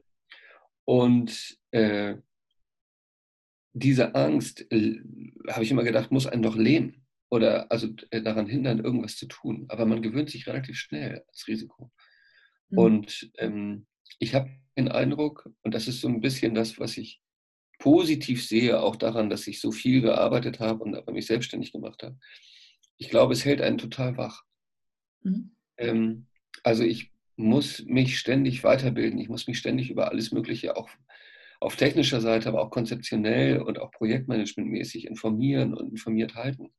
Speaker 2: und äh, diese Angst, äh, habe ich immer gedacht, muss einen doch lähmen oder also äh, daran hindern, irgendwas zu tun. Aber man gewöhnt sich relativ schnell als Risiko. Mhm. Und ähm, ich habe den Eindruck, und das ist so ein bisschen das, was ich positiv sehe, auch daran, dass ich so viel gearbeitet habe und aber mich selbstständig gemacht habe. Ich glaube, es hält einen total wach. Mhm. Ähm, also ich muss mich ständig weiterbilden, ich muss mich ständig über alles Mögliche, auch auf technischer Seite, aber auch konzeptionell und auch projektmanagementmäßig informieren und informiert halten.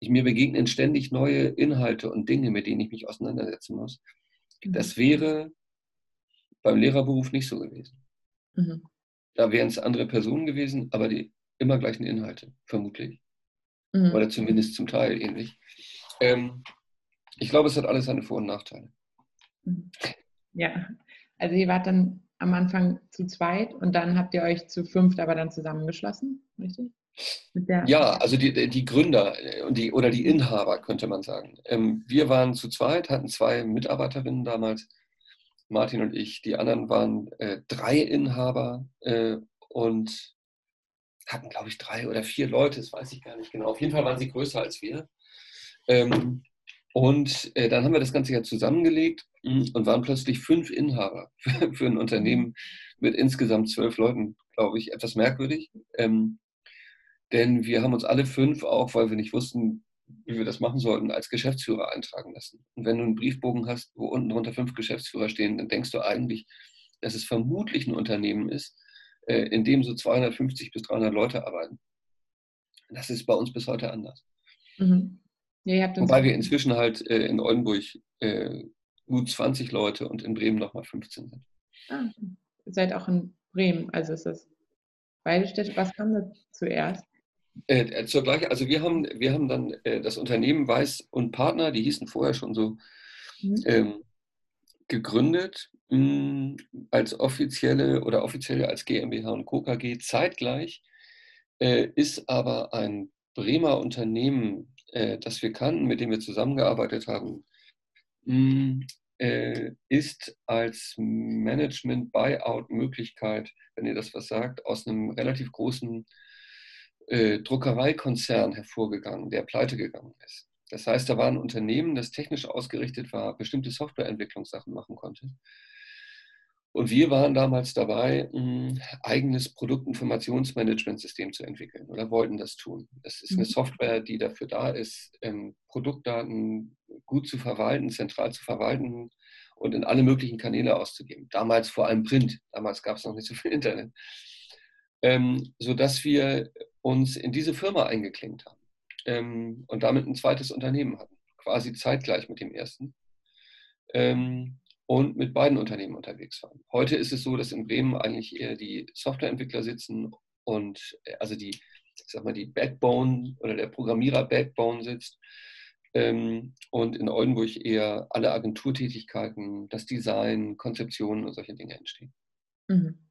Speaker 2: Ich, mir begegnen ständig neue Inhalte und Dinge, mit denen ich mich auseinandersetzen muss. Mhm. Das wäre beim Lehrerberuf nicht so gewesen. Mhm. Da wären es andere Personen gewesen, aber die immer gleichen Inhalte, vermutlich. Mhm. Oder zumindest zum Teil ähnlich. Ähm, ich glaube, es hat alles seine Vor- und Nachteile.
Speaker 1: Mhm. Ja, also ihr wart dann am Anfang zu zweit und dann habt ihr euch zu fünft aber dann zusammengeschlossen, richtig?
Speaker 2: ja, also die, die Gründer äh, die, oder die Inhaber, könnte man sagen. Ähm, wir waren zu zweit, hatten zwei Mitarbeiterinnen damals, Martin und ich. Die anderen waren äh, drei Inhaber äh, und hatten, glaube ich, drei oder vier Leute, das weiß ich gar nicht genau. Auf jeden Fall waren sie größer als wir. Ähm, und äh, dann haben wir das Ganze ja zusammengelegt hm, und waren plötzlich fünf Inhaber (laughs) für, für ein Unternehmen mit insgesamt zwölf Leuten, glaube ich, etwas merkwürdig. Ähm, denn wir haben uns alle fünf, auch weil wir nicht wussten, wie wir das machen sollten, als Geschäftsführer eintragen lassen. Und wenn du einen Briefbogen hast, wo unten drunter fünf Geschäftsführer stehen, dann denkst du eigentlich, dass es vermutlich ein Unternehmen ist, äh, in dem so 250 bis 300 Leute arbeiten. Das ist bei uns bis heute anders. Mhm. Ja, Wobei wir inzwischen halt äh, in Oldenburg äh, gut 20 Leute und in Bremen nochmal 15 sind.
Speaker 1: Ah, ihr seid auch in Bremen, also ist das beide Städte. Was kam da zuerst?
Speaker 2: Äh, äh, zur gleichen, also wir haben, wir haben dann äh, das Unternehmen Weiß und Partner, die hießen vorher schon so, mhm. ähm, gegründet mh, mm, als offizielle oder offizielle als GmbH und Co. KG zeitgleich, äh, ist aber ein Bremer Unternehmen, äh, das wir kannten, mit dem wir zusammengearbeitet haben, mh, mm, äh, ist als Management-Buyout-Möglichkeit, wenn ihr das was sagt, aus einem relativ großen äh, Druckereikonzern hervorgegangen, der pleite gegangen ist. Das heißt, da war ein Unternehmen, das technisch ausgerichtet war, bestimmte Softwareentwicklungssachen machen konnte. Und wir waren damals dabei, ein eigenes Produktinformationsmanagementsystem zu entwickeln oder wollten das tun. Das ist eine mhm. Software, die dafür da ist, ähm, Produktdaten gut zu verwalten, zentral zu verwalten und in alle möglichen Kanäle auszugeben. Damals vor allem Print. Damals gab es noch nicht so viel Internet. Ähm, sodass wir uns in diese Firma eingeklinkt haben ähm, und damit ein zweites Unternehmen hatten, quasi zeitgleich mit dem ersten. Ähm, und mit beiden Unternehmen unterwegs waren. Heute ist es so, dass in Bremen eigentlich eher die Softwareentwickler sitzen und äh, also die, ich sag mal, die Backbone oder der Programmierer Backbone sitzt ähm, und in Oldenburg eher alle Agenturtätigkeiten, das Design, Konzeptionen und solche Dinge entstehen. Mhm.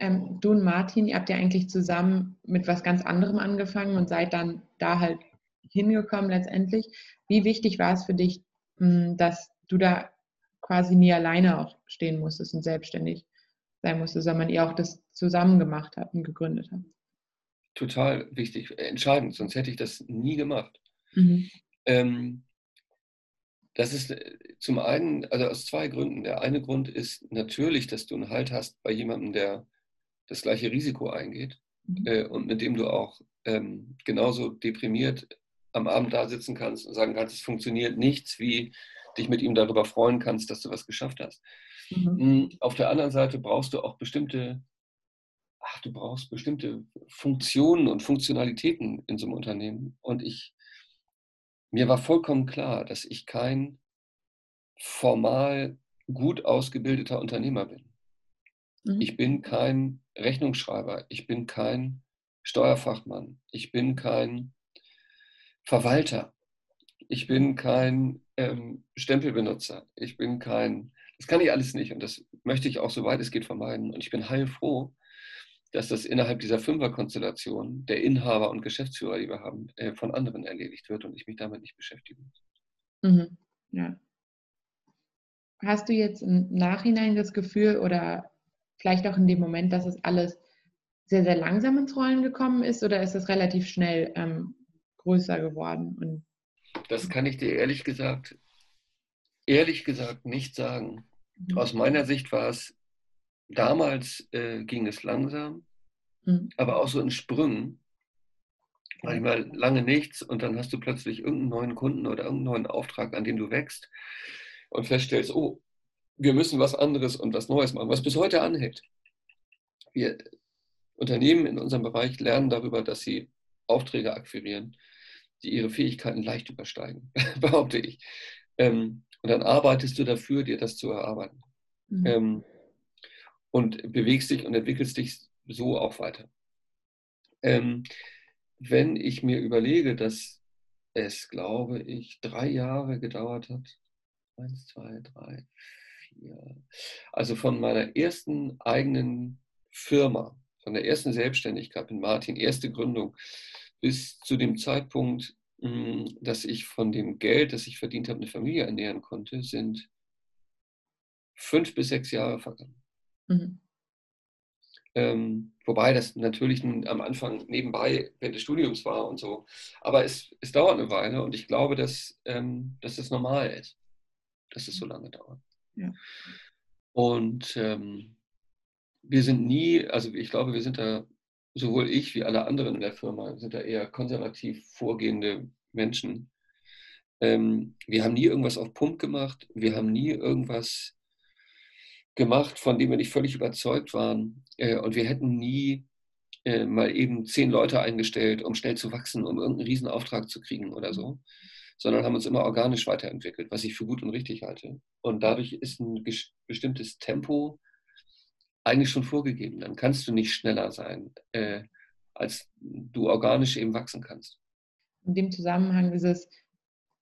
Speaker 1: Ähm, du und Martin, ihr habt ja eigentlich zusammen mit was ganz anderem angefangen und seid dann da halt hingekommen letztendlich. Wie wichtig war es für dich, hm, dass du da quasi nie alleine auch stehen musstest und selbstständig sein musstest, sondern ihr auch das zusammen gemacht habt und gegründet habt?
Speaker 2: Total wichtig, entscheidend, sonst hätte ich das nie gemacht. Mhm. Ähm, das ist äh, zum einen, also aus zwei Gründen. Der eine Grund ist natürlich, dass du einen Halt hast bei jemandem, der das gleiche Risiko eingeht mhm. äh, und mit dem du auch ähm, genauso deprimiert am Abend da sitzen kannst und sagen kannst, es funktioniert nichts, wie dich mit ihm darüber freuen kannst, dass du was geschafft hast. Mhm. Hm, auf der anderen Seite brauchst du auch bestimmte, ach, du brauchst bestimmte Funktionen und Funktionalitäten in so einem Unternehmen. Und ich, mir war vollkommen klar, dass ich kein formal gut ausgebildeter Unternehmer bin. Mhm. Ich bin kein Rechnungsschreiber, ich bin kein Steuerfachmann, ich bin kein Verwalter, ich bin kein ähm, Stempelbenutzer, ich bin kein, das kann ich alles nicht und das möchte ich auch so weit es geht vermeiden. Und ich bin heilfroh, dass das innerhalb dieser Fünferkonstellation der Inhaber und Geschäftsführer, die wir haben, äh, von anderen erledigt wird und ich mich damit nicht beschäftigen muss. Mhm. Ja.
Speaker 1: Hast du jetzt im Nachhinein das Gefühl oder vielleicht auch in dem Moment, dass es alles sehr, sehr langsam ins Rollen gekommen ist oder ist es relativ schnell ähm, größer geworden? Und
Speaker 2: das kann ich dir ehrlich gesagt, ehrlich gesagt nicht sagen. Mhm. Aus meiner Sicht war es, damals äh, ging es langsam, mhm. aber auch so in Sprüngen. Manchmal lange nichts und dann hast du plötzlich irgendeinen neuen Kunden oder irgendeinen neuen Auftrag, an dem du wächst und feststellst, oh, wir müssen was anderes und was Neues machen, was bis heute anhält. Wir Unternehmen in unserem Bereich lernen darüber, dass sie Aufträge akquirieren, die ihre Fähigkeiten leicht übersteigen, (laughs) behaupte ich. Ähm, und dann arbeitest du dafür, dir das zu erarbeiten. Mhm. Ähm, und bewegst dich und entwickelst dich so auch weiter. Ähm, wenn ich mir überlege, dass es, glaube ich, drei Jahre gedauert hat, eins, zwei, drei, vier. Also von meiner ersten eigenen Firma, von der ersten Selbstständigkeit mit Martin, erste Gründung, bis zu dem Zeitpunkt, hm, dass ich von dem Geld, das ich verdient habe, eine Familie ernähren konnte, sind fünf bis sechs Jahre vergangen. Mhm. Ähm, wobei das natürlich am Anfang nebenbei während des Studiums war und so. Aber es, es dauert eine Weile und ich glaube, dass, ähm, dass das normal ist, dass es so lange dauert. Und ähm, wir sind nie, also ich glaube, wir sind da, sowohl ich wie alle anderen in der Firma, sind da eher konservativ vorgehende Menschen. Ähm, wir haben nie irgendwas auf Pump gemacht, wir haben nie irgendwas gemacht, von dem wir nicht völlig überzeugt waren. Äh, und wir hätten nie äh, mal eben zehn Leute eingestellt, um schnell zu wachsen, um irgendeinen Riesenauftrag zu kriegen oder so, sondern haben uns immer organisch weiterentwickelt, was ich für gut und richtig halte. Und dadurch ist ein bestimmtes Tempo eigentlich schon vorgegeben. Dann kannst du nicht schneller sein, äh, als du organisch eben wachsen kannst.
Speaker 1: In dem Zusammenhang ist es,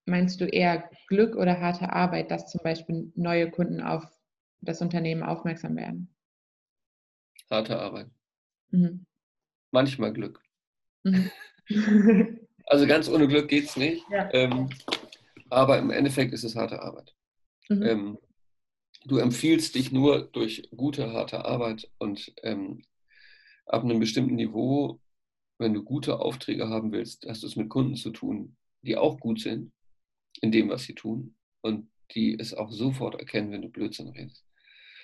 Speaker 1: meinst du eher Glück oder harte Arbeit, dass zum Beispiel neue Kunden auf das Unternehmen aufmerksam werden?
Speaker 2: Harte Arbeit. Mhm. Manchmal Glück. Mhm. (laughs) (laughs) also ganz ohne Glück geht es nicht. Ja. Ähm, aber im Endeffekt ist es harte Arbeit. Mhm. Ähm, du empfiehlst dich nur durch gute, harte Arbeit und ähm, ab einem bestimmten Niveau, wenn du gute Aufträge haben willst, hast du es mit Kunden zu tun, die auch gut sind in dem, was sie tun und die es auch sofort erkennen, wenn du Blödsinn redest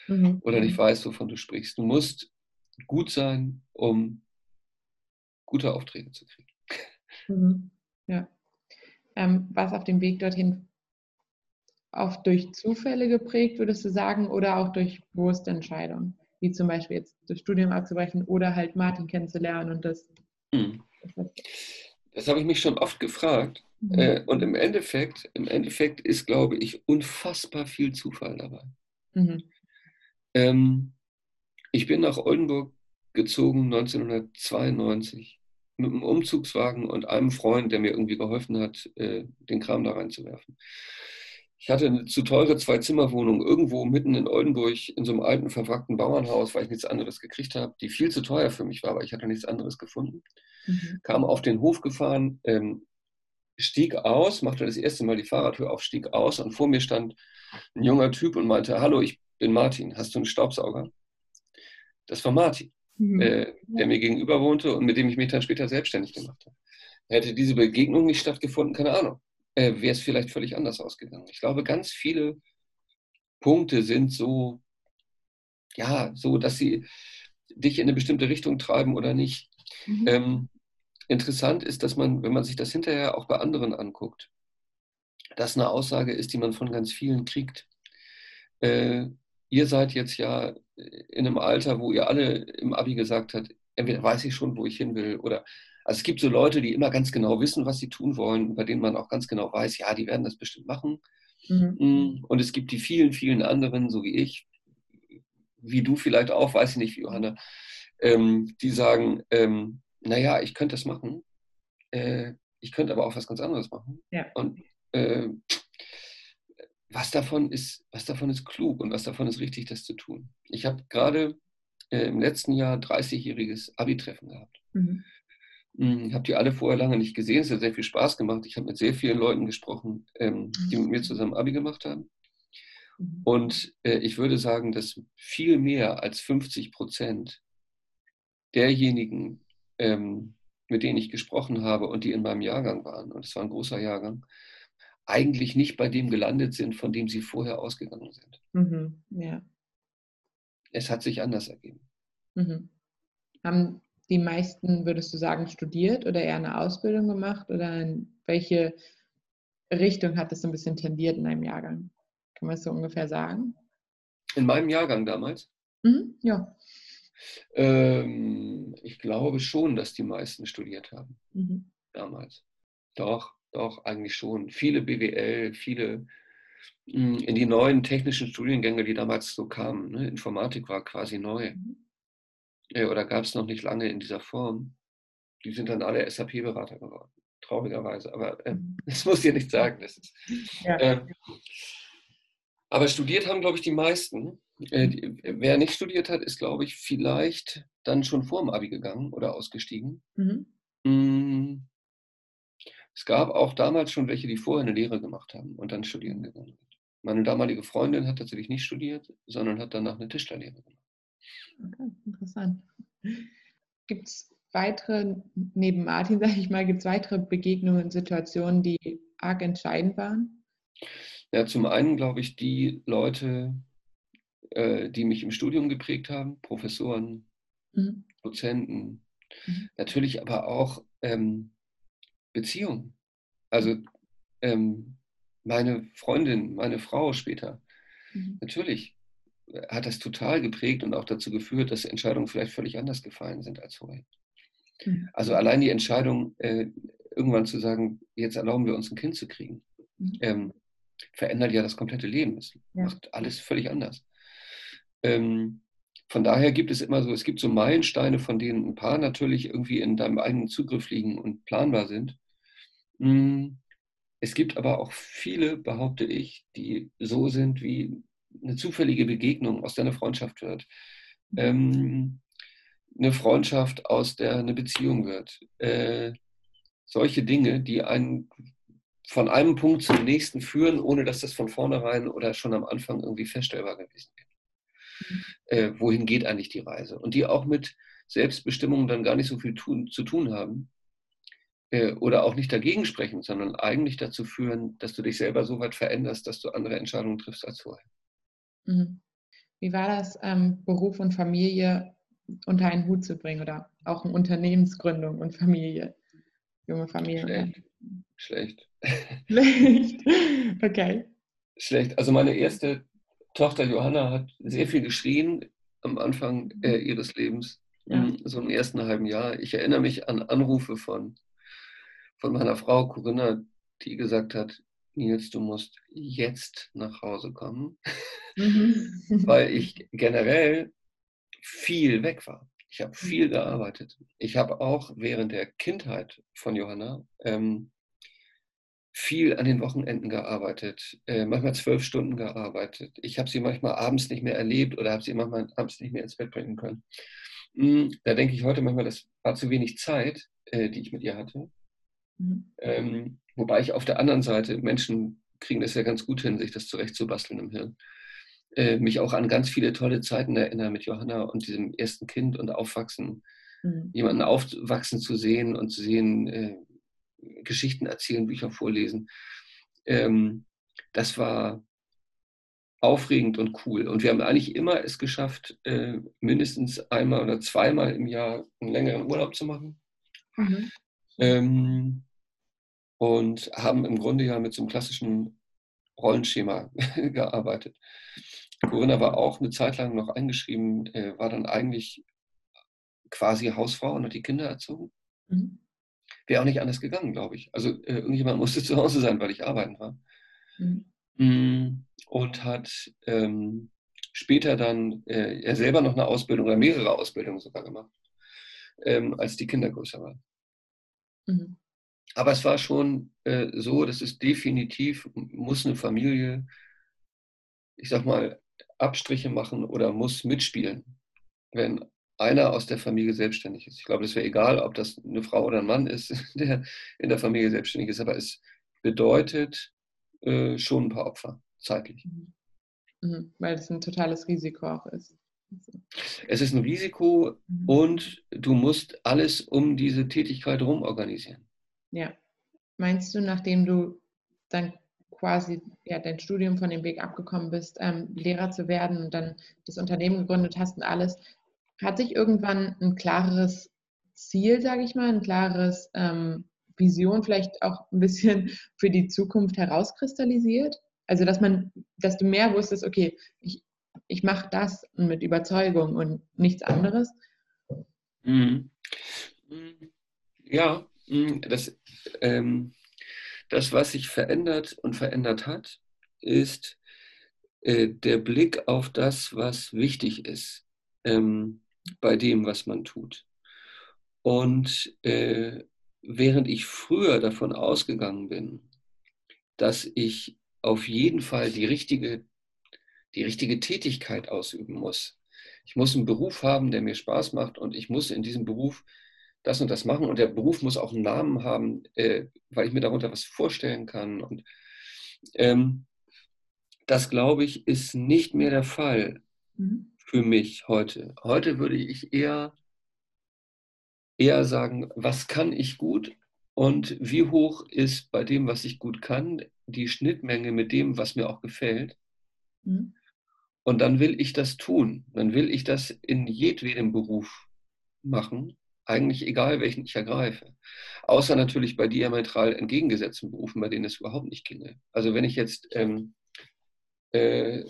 Speaker 2: mhm. oder nicht weißt, wovon du sprichst. Du musst gut sein, um gute Aufträge zu kriegen.
Speaker 1: Mhm. Ja. Ähm, was auf dem Weg dorthin auch durch Zufälle geprägt, würdest du sagen, oder auch durch bewusste Entscheidungen, wie zum Beispiel jetzt das Studium abzubrechen oder halt Martin kennenzulernen und das.
Speaker 2: Mhm. Das habe ich mich schon oft gefragt. Mhm. Äh, und im Endeffekt, im Endeffekt ist, glaube ich, unfassbar viel Zufall dabei. Mhm. Ähm, ich bin nach Oldenburg gezogen 1992 mit einem Umzugswagen und einem Freund, der mir irgendwie geholfen hat, äh, den Kram da reinzuwerfen. Ich hatte eine zu teure Zwei-Zimmer-Wohnung irgendwo mitten in Oldenburg in so einem alten, verwrackten Bauernhaus, weil ich nichts anderes gekriegt habe, die viel zu teuer für mich war, aber ich hatte nichts anderes gefunden. Mhm. Kam auf den Hof gefahren, ähm, stieg aus, machte das erste Mal die Fahrradtür auf, stieg aus und vor mir stand ein junger Typ und meinte, hallo, ich bin Martin, hast du einen Staubsauger? Das war Martin, mhm. äh, der mir gegenüber wohnte und mit dem ich mich dann später selbstständig gemacht habe. Hätte diese Begegnung nicht stattgefunden, keine Ahnung äh, wäre es vielleicht völlig anders ausgegangen. Ich glaube, ganz viele Punkte sind so, ja, so, dass sie dich in eine bestimmte Richtung treiben oder nicht. Mhm. Ähm, interessant ist, dass man, wenn man sich das hinterher auch bei anderen anguckt, das eine Aussage ist, die man von ganz vielen kriegt. Äh, ihr seid jetzt ja in einem Alter, wo ihr alle im Abi gesagt habt, entweder weiß ich schon, wo ich hin will oder also es gibt so Leute, die immer ganz genau wissen, was sie tun wollen, bei denen man auch ganz genau weiß, ja, die werden das bestimmt machen. Mhm. Mm, und es gibt die vielen, vielen anderen, so wie ich, wie du vielleicht auch, weiß ich nicht, wie Johanna, ähm, die sagen, ähm, naja, ich könnte das machen, äh, ich könnte aber auch was ganz anderes machen. Ja. Und äh, was davon ist, was davon ist klug und was davon ist richtig, das zu tun. Ich habe gerade äh, im letzten Jahr 30-jähriges Abi-Treffen gehabt. Mhm. Hm, ich habe die alle vorher lange nicht gesehen. Es hat sehr viel Spaß gemacht. Ich habe mit sehr vielen Leuten gesprochen, ähm, die mit mir zusammen Abi gemacht haben. Mhm. Und äh, ich würde sagen, dass viel mehr als 50 Prozent derjenigen, ähm, mit denen ich gesprochen habe und die in meinem Jahrgang waren, und es war ein großer Jahrgang, eigentlich nicht bei dem gelandet sind, von dem sie vorher ausgegangen sind. Mhm, ja. Es hat sich anders ergeben.
Speaker 1: Mhm. Haben die meisten, würdest du sagen, studiert oder eher eine Ausbildung gemacht? Oder in welche Richtung hat es so ein bisschen tendiert in deinem Jahrgang? Kann man es so ungefähr sagen?
Speaker 2: In meinem Jahrgang damals? Mhm, ja. Ähm, ich glaube schon, dass die meisten studiert haben. Mhm. Damals. Doch, doch, eigentlich schon. Viele BWL, viele hm, in die neuen technischen Studiengänge, die damals so kamen. Ne? Informatik war quasi neu. Mhm oder gab es noch nicht lange in dieser Form. Die sind dann alle SAP-Berater geworden, traurigerweise. Aber äh, (laughs) das muss ich nicht sagen. Das ist, ja. äh, Aber studiert haben, glaube ich, die meisten. Äh, wer nicht studiert hat, ist, glaube ich, vielleicht dann schon vor dem Abi gegangen oder ausgestiegen. Mhm. Es gab auch damals schon welche, die vorher eine Lehre gemacht haben und dann studieren gegangen sind. Meine damalige Freundin hat tatsächlich nicht studiert, sondern hat danach eine Tischlerlehre gemacht.
Speaker 1: Okay, interessant. Gibt es weitere, neben Martin, (laughs) sage ich mal, gibt es weitere Begegnungen, Situationen, die arg entscheidend waren?
Speaker 2: Ja, zum einen glaube ich, die Leute, äh, die mich im Studium geprägt haben, Professoren, mhm. Dozenten, mhm. natürlich aber auch ähm, Beziehungen. Also ähm, meine Freundin, meine Frau später. Mhm. Natürlich hat das total geprägt und auch dazu geführt, dass Entscheidungen vielleicht völlig anders gefallen sind als vorher. Mhm. Also allein die Entscheidung, äh, irgendwann zu sagen, jetzt erlauben wir uns ein Kind zu kriegen, mhm. ähm, verändert ja das komplette Leben. Es ja. macht alles völlig anders. Ähm, von daher gibt es immer so, es gibt so Meilensteine, von denen ein paar natürlich irgendwie in deinem eigenen Zugriff liegen und planbar sind. Hm, es gibt aber auch viele, behaupte ich, die so sind, wie eine zufällige Begegnung, aus der eine Freundschaft wird. Ähm, eine Freundschaft, aus der eine Beziehung wird. Äh, solche Dinge, die einen von einem Punkt zum nächsten führen, ohne dass das von vornherein oder schon am Anfang irgendwie feststellbar gewesen wäre. Äh, wohin geht eigentlich die Reise? Und die auch mit Selbstbestimmung dann gar nicht so viel tun, zu tun haben äh, oder auch nicht dagegen sprechen, sondern eigentlich dazu führen, dass du dich selber so weit veränderst, dass du andere Entscheidungen triffst als vorher.
Speaker 1: Mhm. Wie war das, ähm, Beruf und Familie unter einen Hut zu bringen oder auch eine Unternehmensgründung und Familie, junge Familie?
Speaker 2: Schlecht. Schlecht. (laughs)
Speaker 1: Schlecht. Okay.
Speaker 2: Schlecht. Also meine erste Tochter Johanna hat sehr viel geschrien am Anfang äh, ihres Lebens, ja. so im ersten halben Jahr. Ich erinnere mich an Anrufe von, von meiner Frau Corinna, die gesagt hat, Nils, du musst jetzt nach Hause kommen, mhm. (laughs) (laughs) weil ich generell viel weg war. Ich habe viel mhm. gearbeitet. Ich habe auch während der Kindheit von Johanna ähm, viel an den Wochenenden gearbeitet, äh, manchmal zwölf Stunden gearbeitet. Ich habe sie manchmal abends nicht mehr erlebt oder habe sie manchmal abends nicht mehr ins Bett bringen können. Mhm. Da denke ich heute manchmal, das war zu wenig Zeit, äh, die ich mit ihr hatte. Mhm. Ähm, wobei ich auf der anderen Seite, Menschen kriegen das ja ganz gut hin, sich das zurechtzubasteln im Hirn. Äh, mich auch an ganz viele tolle Zeiten erinnere mit Johanna und diesem ersten Kind und Aufwachsen. Mhm. Jemanden aufwachsen zu sehen und zu sehen, Geschichten erzählen, Bücher vorlesen. Ähm, das war aufregend und cool. Und wir haben eigentlich immer es geschafft, äh, mindestens einmal oder zweimal im Jahr einen längeren Urlaub zu machen. Mhm. Ähm, und haben im Grunde ja mit so einem klassischen Rollenschema (laughs) gearbeitet. Corinna war auch eine Zeit lang noch eingeschrieben, äh, war dann eigentlich quasi Hausfrau und hat die Kinder erzogen. Mhm. Wäre auch nicht anders gegangen, glaube ich. Also äh, irgendjemand (laughs) musste zu Hause sein, weil ich arbeiten war. Mhm. Mm, und hat ähm, später dann äh, er selber noch eine Ausbildung oder mehrere Ausbildungen sogar gemacht, ähm, als die Kinder größer waren. Mhm. Aber es war schon äh, so, dass es definitiv muss eine Familie, ich sag mal, Abstriche machen oder muss mitspielen, wenn einer aus der Familie selbstständig ist. Ich glaube, es wäre egal, ob das eine Frau oder ein Mann ist, (laughs) der in der Familie selbstständig ist, aber es bedeutet äh, schon ein paar Opfer, zeitlich. Mhm.
Speaker 1: mhm. Weil es ein totales Risiko auch ist.
Speaker 2: Es ist ein Risiko mhm. und du musst alles um diese Tätigkeit herum organisieren.
Speaker 1: Ja. Meinst du, nachdem du dann quasi ja, dein Studium von dem Weg abgekommen bist, ähm, Lehrer zu werden und dann das Unternehmen gegründet hast und alles, hat sich irgendwann ein klareres Ziel, sage ich mal, ein klares ähm, Vision vielleicht auch ein bisschen (laughs) für die Zukunft herauskristallisiert? Also dass man, dass du mehr wusstest, okay, ich, ich mache das mit Überzeugung und nichts anderes?
Speaker 2: Mhm. Ja, mhm, das, ähm, das, was sich verändert und verändert hat, ist äh, der Blick auf das, was wichtig ist ähm, bei dem, was man tut. Und äh, während ich früher davon ausgegangen bin, dass ich auf jeden Fall die richtige die richtige Tätigkeit ausüben muss. Ich muss einen Beruf haben, der mir Spaß macht und ich muss in diesem Beruf das und das machen und der Beruf muss auch einen Namen haben, äh, weil ich mir darunter was vorstellen kann. Und ähm, das, glaube ich, ist nicht mehr der Fall mhm. Für mich heute. Heute würde ich eher, eher sagen, was kann ich gut und wie hoch ist bei dem, was ich gut kann, die Schnittmenge mit dem, was mir auch gefällt. Mhm. Und dann will ich das tun. Dann will ich das in jedwedem Beruf machen. Eigentlich egal, welchen ich ergreife. Außer natürlich bei diametral entgegengesetzten Berufen, bei denen es überhaupt nicht ginge. Also wenn ich jetzt ähm, äh,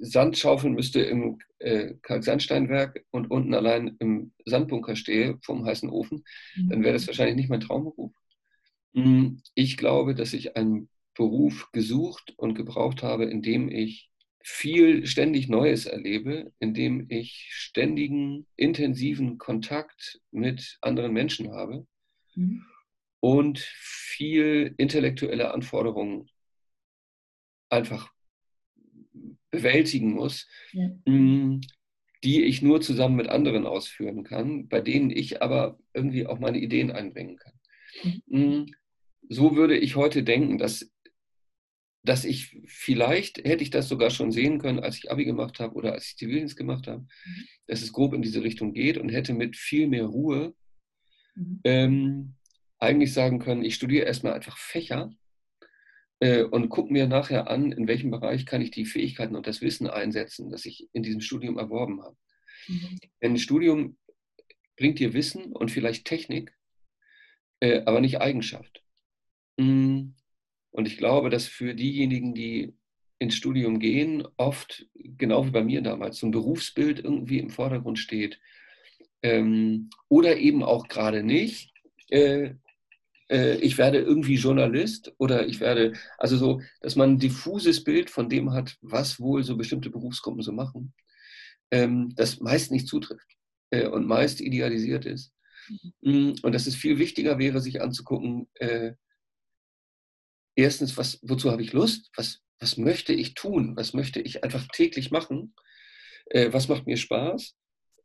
Speaker 2: Sand schaufeln müsste im äh, Kalksandsteinwerk und unten allein im Sandbunker stehe vom heißen Ofen, dann wäre das mhm. wahrscheinlich nicht mein Traumberuf. Hm, ich glaube, dass ich einen Beruf gesucht und gebraucht habe, in dem ich viel ständig Neues erlebe, in dem ich ständigen, intensiven Kontakt mit anderen Menschen habe mhm. und viel intellektuelle Anforderungen einfach bewältigen muss, ja. Mm, die ich nur zusammen mit anderen ausführen kann, bei denen ich aber irgendwie auch meine Ideen einbringen kann. Mhm. Mm, so würde ich heute denken, dass, dass ich vielleicht, hätte ich das sogar schon sehen können, als ich Abi gemacht habe oder als ich Zivildienst gemacht habe, mhm. dass es grob in diese Richtung geht und hätte mit viel mehr Ruhe mhm. ähm, eigentlich sagen können, ich studiere erstmal einfach Fächer und gucke mir nachher an, in welchem Bereich kann ich die Fähigkeiten und das Wissen einsetzen, das ich in diesem Studium erworben habe. Mhm. Ein Studium bringt dir Wissen und vielleicht Technik, äh, aber nicht Eigenschaft. Mm. Und ich glaube, dass für diejenigen, die ins Studium gehen, oft, genau wie bei mir damals, so ein Berufsbild irgendwie im Vordergrund steht. Ähm, oder eben auch gerade nicht. Äh, ich werde irgendwie Journalist oder ich werde, also so, dass man ein diffuses Bild von dem hat, was wohl so bestimmte Berufsgruppen so machen, ähm, das meist nicht zutrifft äh, und meist idealisiert ist. Mhm. Und dass es viel wichtiger wäre, sich anzugucken, äh, erstens, was, wozu habe ich Lust? Was, was möchte ich tun? Was möchte ich einfach täglich machen? Äh, was macht mir Spaß?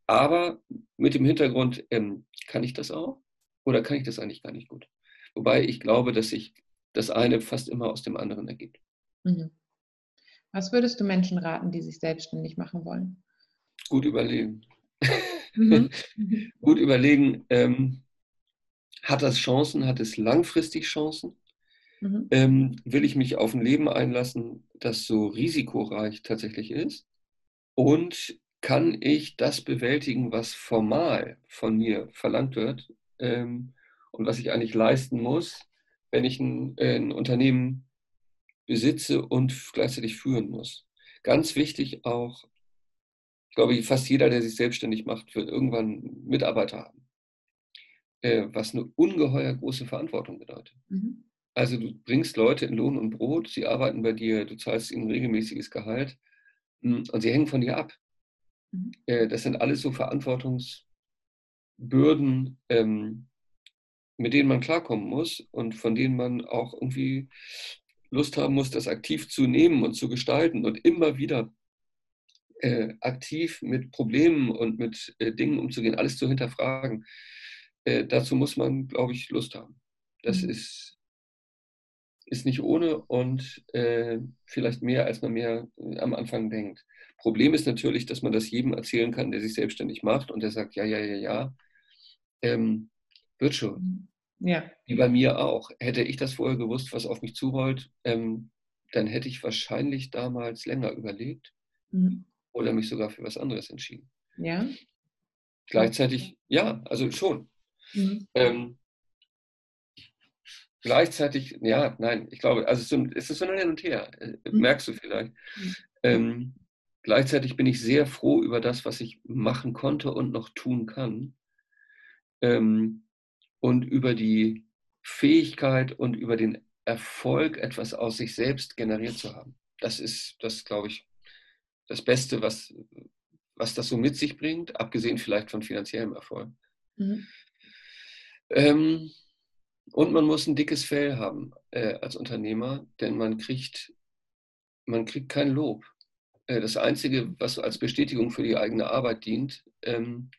Speaker 2: Aber mit dem Hintergrund, ähm, kann ich das auch? Oder kann ich das eigentlich gar nicht gut? Wobei ich glaube, dass sich das eine fast immer aus dem anderen ergibt. Mhm.
Speaker 1: Was würdest du Menschen raten, die sich selbstständig machen wollen?
Speaker 2: Gut überlegen. Mhm. (laughs) Gut überlegen, ähm, hat das Chancen, hat es langfristig Chancen? Mhm. Ähm, will ich mich auf ein Leben einlassen, das so risikoreich tatsächlich ist? Und kann ich das bewältigen, was formal von mir verlangt wird? Ähm, und was ich eigentlich leisten muss, wenn ich ein, äh, ein Unternehmen besitze und gleichzeitig führen muss. Ganz wichtig auch, ich glaube, fast jeder, der sich selbstständig macht, wird irgendwann Mitarbeiter haben, äh, was eine ungeheuer große Verantwortung bedeutet. Mhm. Also du bringst Leute in Lohn und Brot, sie arbeiten bei dir, du zahlst ihnen regelmäßiges Gehalt hm, und sie hängen von dir ab. Mhm. Äh, das sind alles so Verantwortungsbürden, ähm, mit denen man klarkommen muss und von denen man auch irgendwie Lust haben muss, das aktiv zu nehmen und zu gestalten und immer wieder äh, aktiv mit Problemen und mit äh, Dingen umzugehen, alles zu hinterfragen. Äh, dazu muss man, glaube ich, Lust haben. Das mhm. ist, ist nicht ohne und äh, vielleicht mehr, als man mehr äh, am Anfang denkt. Problem ist natürlich, dass man das jedem erzählen kann, der sich selbstständig macht und der sagt, ja, ja, ja, ja. Ähm, wird schon. Ja. Wie bei mir auch. Hätte ich das vorher gewusst, was auf mich zurollt, ähm, dann hätte ich wahrscheinlich damals länger überlegt mhm. oder mich sogar für was anderes entschieden. Ja. Gleichzeitig, ja, also schon. Mhm. Ähm, gleichzeitig, ja, nein, ich glaube, also es ist so ein Hin und Her, äh, mhm. merkst du vielleicht. Mhm. Ähm, gleichzeitig bin ich sehr froh über das, was ich machen konnte und noch tun kann. Ähm, und über die Fähigkeit und über den Erfolg, etwas aus sich selbst generiert zu haben. Das ist, das glaube ich, das Beste, was, was das so mit sich bringt, abgesehen vielleicht von finanziellem Erfolg. Mhm. Ähm, und man muss ein dickes Fell haben äh, als Unternehmer, denn man kriegt, man kriegt kein Lob. Äh, das Einzige, was als Bestätigung für die eigene Arbeit dient, ähm,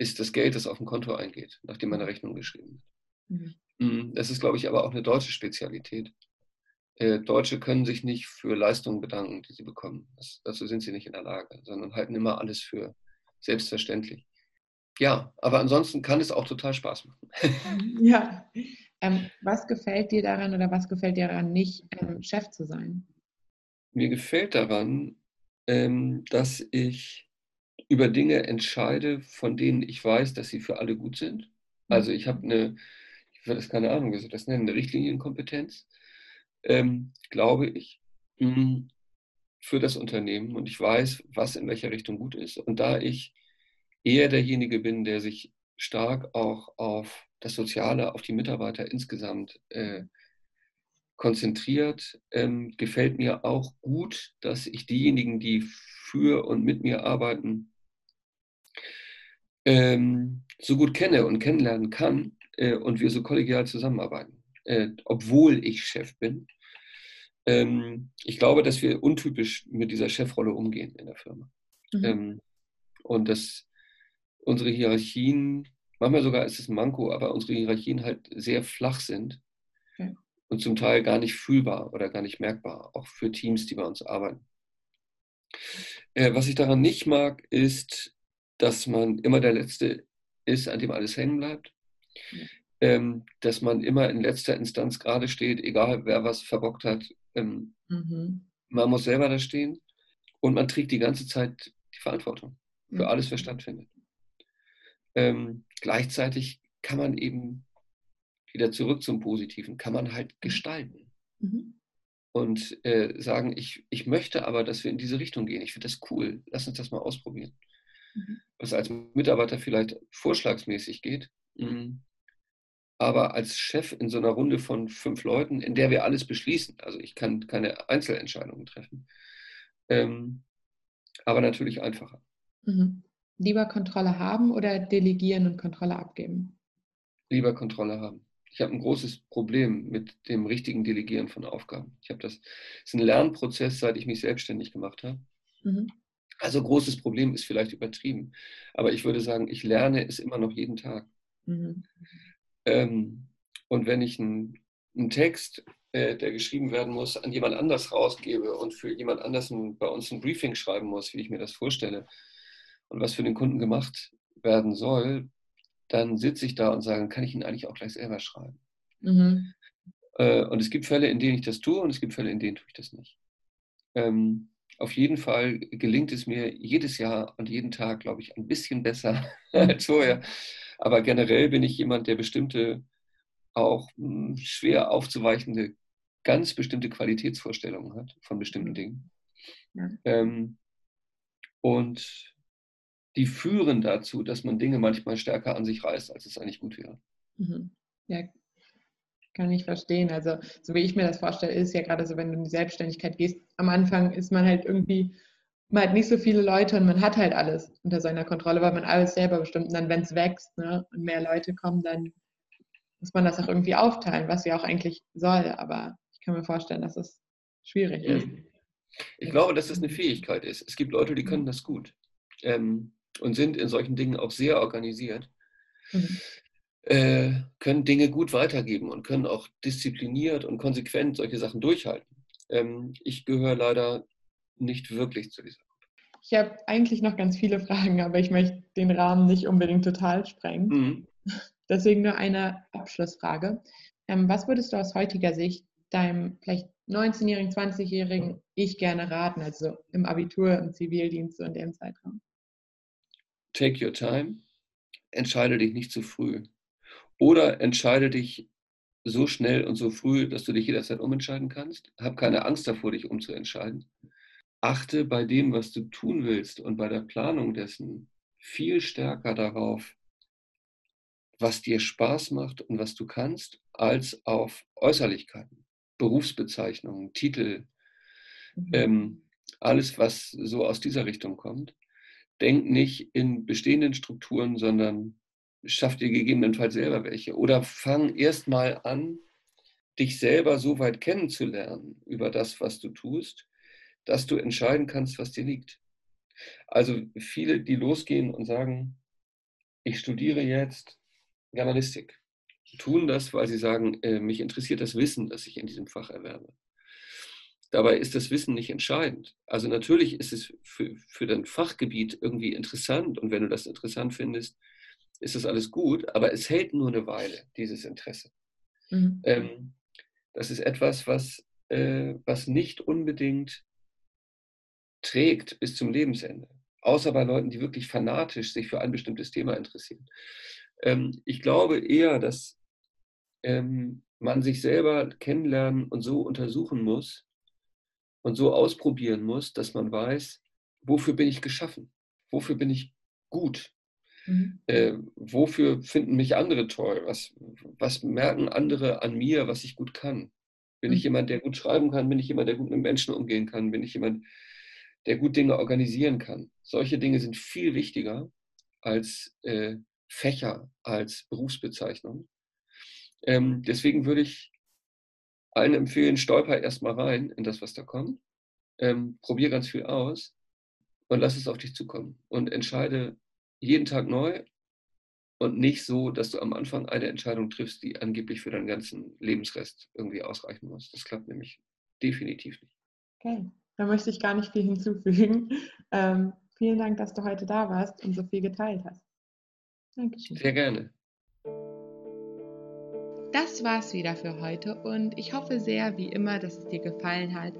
Speaker 2: ist das Geld, das auf dem Konto eingeht, nachdem eine Rechnung geschrieben hat. Mhm. Mm, das ist, glaube ich, aber auch eine deutsche Spezialität. Äh, Deutsche können sich nicht für Leistungen bedanken, die sie bekommen. Das, dazu sind sie nicht in der Lage, sondern halten immer alles für selbstverständlich. Ja, aber ansonsten kann es auch total Spaß machen. (laughs)
Speaker 1: ja. Ähm, was gefällt dir daran oder was gefällt dir daran nicht, ähm, Chef zu sein?
Speaker 2: Mir gefällt daran, ähm, dass ich über Dinge entscheide, von denen ich weiß, dass sie für alle gut sind. Mhm. Also ich habe eine, ich würde das keine Ahnung, wie soll das nennen, eine Richtlinienkompetenz, ähm, glaube ich, mm, für das Unternehmen und ich weiß, was in welcher Richtung gut ist. Und da ich eher derjenige bin, der sich stark auch auf das Soziale, auf die Mitarbeiter insgesamt äh, konzentriert, ähm, gefällt mir auch gut, dass ich diejenigen, die für und mit mir arbeiten, ähm, so gut kenne und kennenlernen kann äh, und wir so kollegial zusammenarbeiten, äh, obwohl ich Chef bin. Ähm, ich glaube, dass wir untypisch mit dieser Chefrolle umgehen in der Firma. Mhm. Ähm, und dass unsere Hierarchien, manchmal sogar ist es ein Manko, aber unsere Hierarchien halt sehr flach sind okay. und zum Teil gar nicht fühlbar oder gar nicht merkbar, auch für Teams, die bei uns arbeiten. Äh, was ich daran nicht mag, ist, dass man immer der Letzte ist, an dem alles hängen bleibt. Ähm, dass man immer in letzter Instanz gerade steht, egal wer was verbockt hat. Ähm, mhm. Man muss selber da stehen und man trägt die ganze Zeit die Verantwortung für alles, was stattfindet. Ähm, gleichzeitig kann man eben wieder zurück zum Positiven, kann man halt gestalten. Mhm. Und äh, sagen, ich, ich möchte aber, dass wir in diese Richtung gehen. Ich finde das cool. Lass uns das mal ausprobieren. Mhm. Was als Mitarbeiter vielleicht vorschlagsmäßig geht, mhm. aber als Chef in so einer Runde von fünf Leuten, in der wir alles beschließen, also ich kann keine Einzelentscheidungen treffen, ähm, aber natürlich einfacher.
Speaker 1: Mhm. Lieber Kontrolle haben oder delegieren und Kontrolle abgeben?
Speaker 2: Lieber Kontrolle haben. Ich habe ein großes Problem mit dem richtigen Delegieren von Aufgaben. Ich habe das, das ist ein Lernprozess, seit ich mich selbstständig gemacht habe. Mhm. Also großes Problem ist vielleicht übertrieben, aber ich würde sagen, ich lerne es immer noch jeden Tag. Mhm. Ähm, und wenn ich einen, einen Text, äh, der geschrieben werden muss, an jemand anders rausgebe und für jemand anders ein, bei uns ein Briefing schreiben muss, wie ich mir das vorstelle, und was für den Kunden gemacht werden soll, dann sitze ich da und sage, kann ich ihn eigentlich auch gleich selber schreiben. Mhm. Äh, und es gibt Fälle, in denen ich das tue und es gibt Fälle, in denen tue ich das nicht. Ähm, auf jeden Fall gelingt es mir jedes Jahr und jeden Tag, glaube ich, ein bisschen besser (laughs) als vorher. Aber generell bin ich jemand, der bestimmte, auch mh, hm, schwer aufzuweichende, ganz bestimmte Qualitätsvorstellungen hat von bestimmten Dingen. Ja. Ähm, und die führen dazu, dass man Dinge manchmal stärker an sich reißt, als es eigentlich gut wäre.
Speaker 1: Mhm. Ja, kann ich verstehen. Also, so wie ich mir das vorstelle, ist ja gerade so, wenn du in die Selbstständigkeit gehst, am Anfang ist man halt irgendwie, man hat nicht so viele Leute und man hat halt alles unter seiner Kontrolle, weil man alles selber bestimmt. Und dann, wenn es wächst ne, und mehr Leute kommen, dann muss man das auch irgendwie aufteilen, was ja auch eigentlich soll. Aber ich kann mir vorstellen, dass es schwierig ist.
Speaker 2: Ich glaube, dass es eine Fähigkeit ist. Es gibt Leute, die können das gut. Ähm, und sind in solchen Dingen auch sehr organisiert, mhm. Äh, können Dinge gut weitergeben und können auch diszipliniert und konsequent solche Sachen durchhalten. Ähm, ich gehöre leider nicht wirklich zu dieser Gruppe.
Speaker 1: Ich habe eigentlich noch ganz viele Fragen, aber ich möchte den Rahmen nicht unbedingt total sprengen. Mhm. Deswegen nur eine Abschlussfrage. Ähm, was würdest du aus heutiger Sicht deinem vielleicht 19-jährigen, 20-jährigen Ich gerne raten, also im Abitur, im Zivildienst und in dem Zeitraum?
Speaker 2: take your time, entscheide dich nicht zu früh. Oder entscheide dich so schnell und so früh, dass du dich jederzeit umentscheiden kannst. Hab keine Angst davor, dich umzuentscheiden. Achte bei dem, was du tun willst und bei der Planung dessen viel stärker darauf, was dir Spaß macht und was du kannst, als auf Äußerlichkeiten, Berufsbezeichnungen, Titel, mhm. ähm, alles, was so aus dieser Richtung kommt denk nicht in bestehenden Strukturen, sondern schaff dir gegebenenfalls selber welche. Oder fang erst mal an, dich selber so weit kennenzulernen über das, was du tust, dass du entscheiden kannst, was dir liegt. Also viele, die losgehen und sagen, ich studiere jetzt Germanistik, tun das, weil sie sagen, äh, mich interessiert das Wissen, das ich in diesem Fach erwerbe. Dabei ist das Wissen nicht entscheidend. Also natürlich ist es für, für dein Fachgebiet irgendwie interessant und wenn du das interessant findest, ist das alles gut, aber es hält nur eine Weile, dieses Interesse. Mhm. Ähm, das ist etwas, was, äh, was nicht unbedingt trägt bis zum Lebensende, außer bei Leuten, die wirklich fanatisch sich für ein bestimmtes Thema interessieren. Ähm, ich glaube eher, dass ähm, man sich selber kennenlernen und so untersuchen muss und so ausprobieren muss, dass man weiß, wofür bin ich geschaffen, wofür bin ich gut, mhm. äh, wofür finden mich andere toll, was, was merken andere an mir, was ich gut kann. Bin mhm. ich jemand, der gut schreiben kann? Bin ich jemand, der gut mit Menschen umgehen kann? Bin ich jemand, der gut Dinge organisieren kann? Solche Dinge sind viel wichtiger als äh, Fächer, als Berufsbezeichnung. Ähm, deswegen würde ich allen empfehlen, stolper erstmal rein in das, was da kommt. Ähm, probier ganz viel aus und lass es auf dich zukommen. Und entscheide jeden Tag neu und nicht so, dass du am Anfang eine Entscheidung triffst, die angeblich für deinen ganzen Lebensrest irgendwie ausreichen muss. Das klappt nämlich definitiv nicht.
Speaker 1: Okay, da möchte ich gar nicht viel hinzufügen. (laughs) Ähm, vielen Dank, dass du heute da warst und so viel geteilt hast.
Speaker 2: Dankeschön. Sehr gerne
Speaker 1: das war's wieder für heute und ich hoffe sehr, wie immer, dass es dir gefallen hat.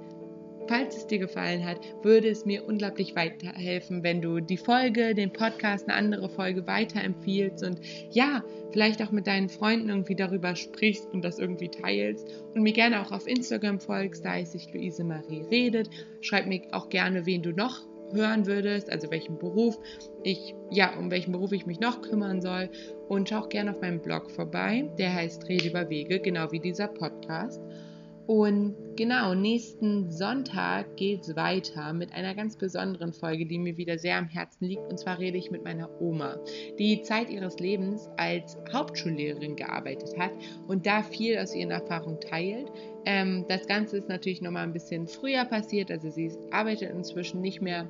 Speaker 1: Falls es dir gefallen hat, würde es mir unglaublich weiterhelfen, wenn du die Folge, den Podcast, eine andere Folge weiterempfiehlst und ja, vielleicht auch mit deinen Freunden irgendwie darüber sprichst und das irgendwie teilst und mir gerne auch auf Instagram folgst, da heiße ich Luise Marie redet. Schreib mir auch gerne, wen du noch hören würdest, also welchen Beruf ich, ja, um welchen Beruf ich mich noch kümmern soll. Und schau auch gerne auf meinem Blog vorbei. Der heißt Rede über Wege, genau wie dieser Podcast. Und genau, nächsten Sonntag geht es weiter mit einer ganz besonderen Folge, die mir wieder sehr am Herzen liegt. Und zwar rede ich mit meiner Oma, die Zeit ihres Lebens als Hauptschullehrerin gearbeitet hat und da viel aus ihren Erfahrungen teilt. Ähm, das Ganze ist natürlich nochmal ein bisschen früher passiert, also sie arbeitet inzwischen nicht mehr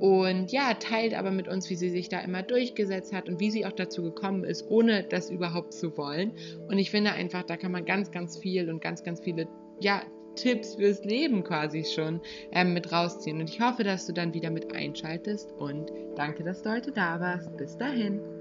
Speaker 1: und ja, teilt aber mit uns, wie sie sich da immer durchgesetzt hat und wie sie auch dazu gekommen ist, ohne das überhaupt zu wollen. Und ich finde einfach, da kann man ganz, ganz viel und ganz, ganz viele ja, Tipps fürs Leben quasi schon ähm, mit rausziehen. Und ich hoffe, dass du dann wieder mit einschaltest und danke, dass du heute da warst. Bis dahin.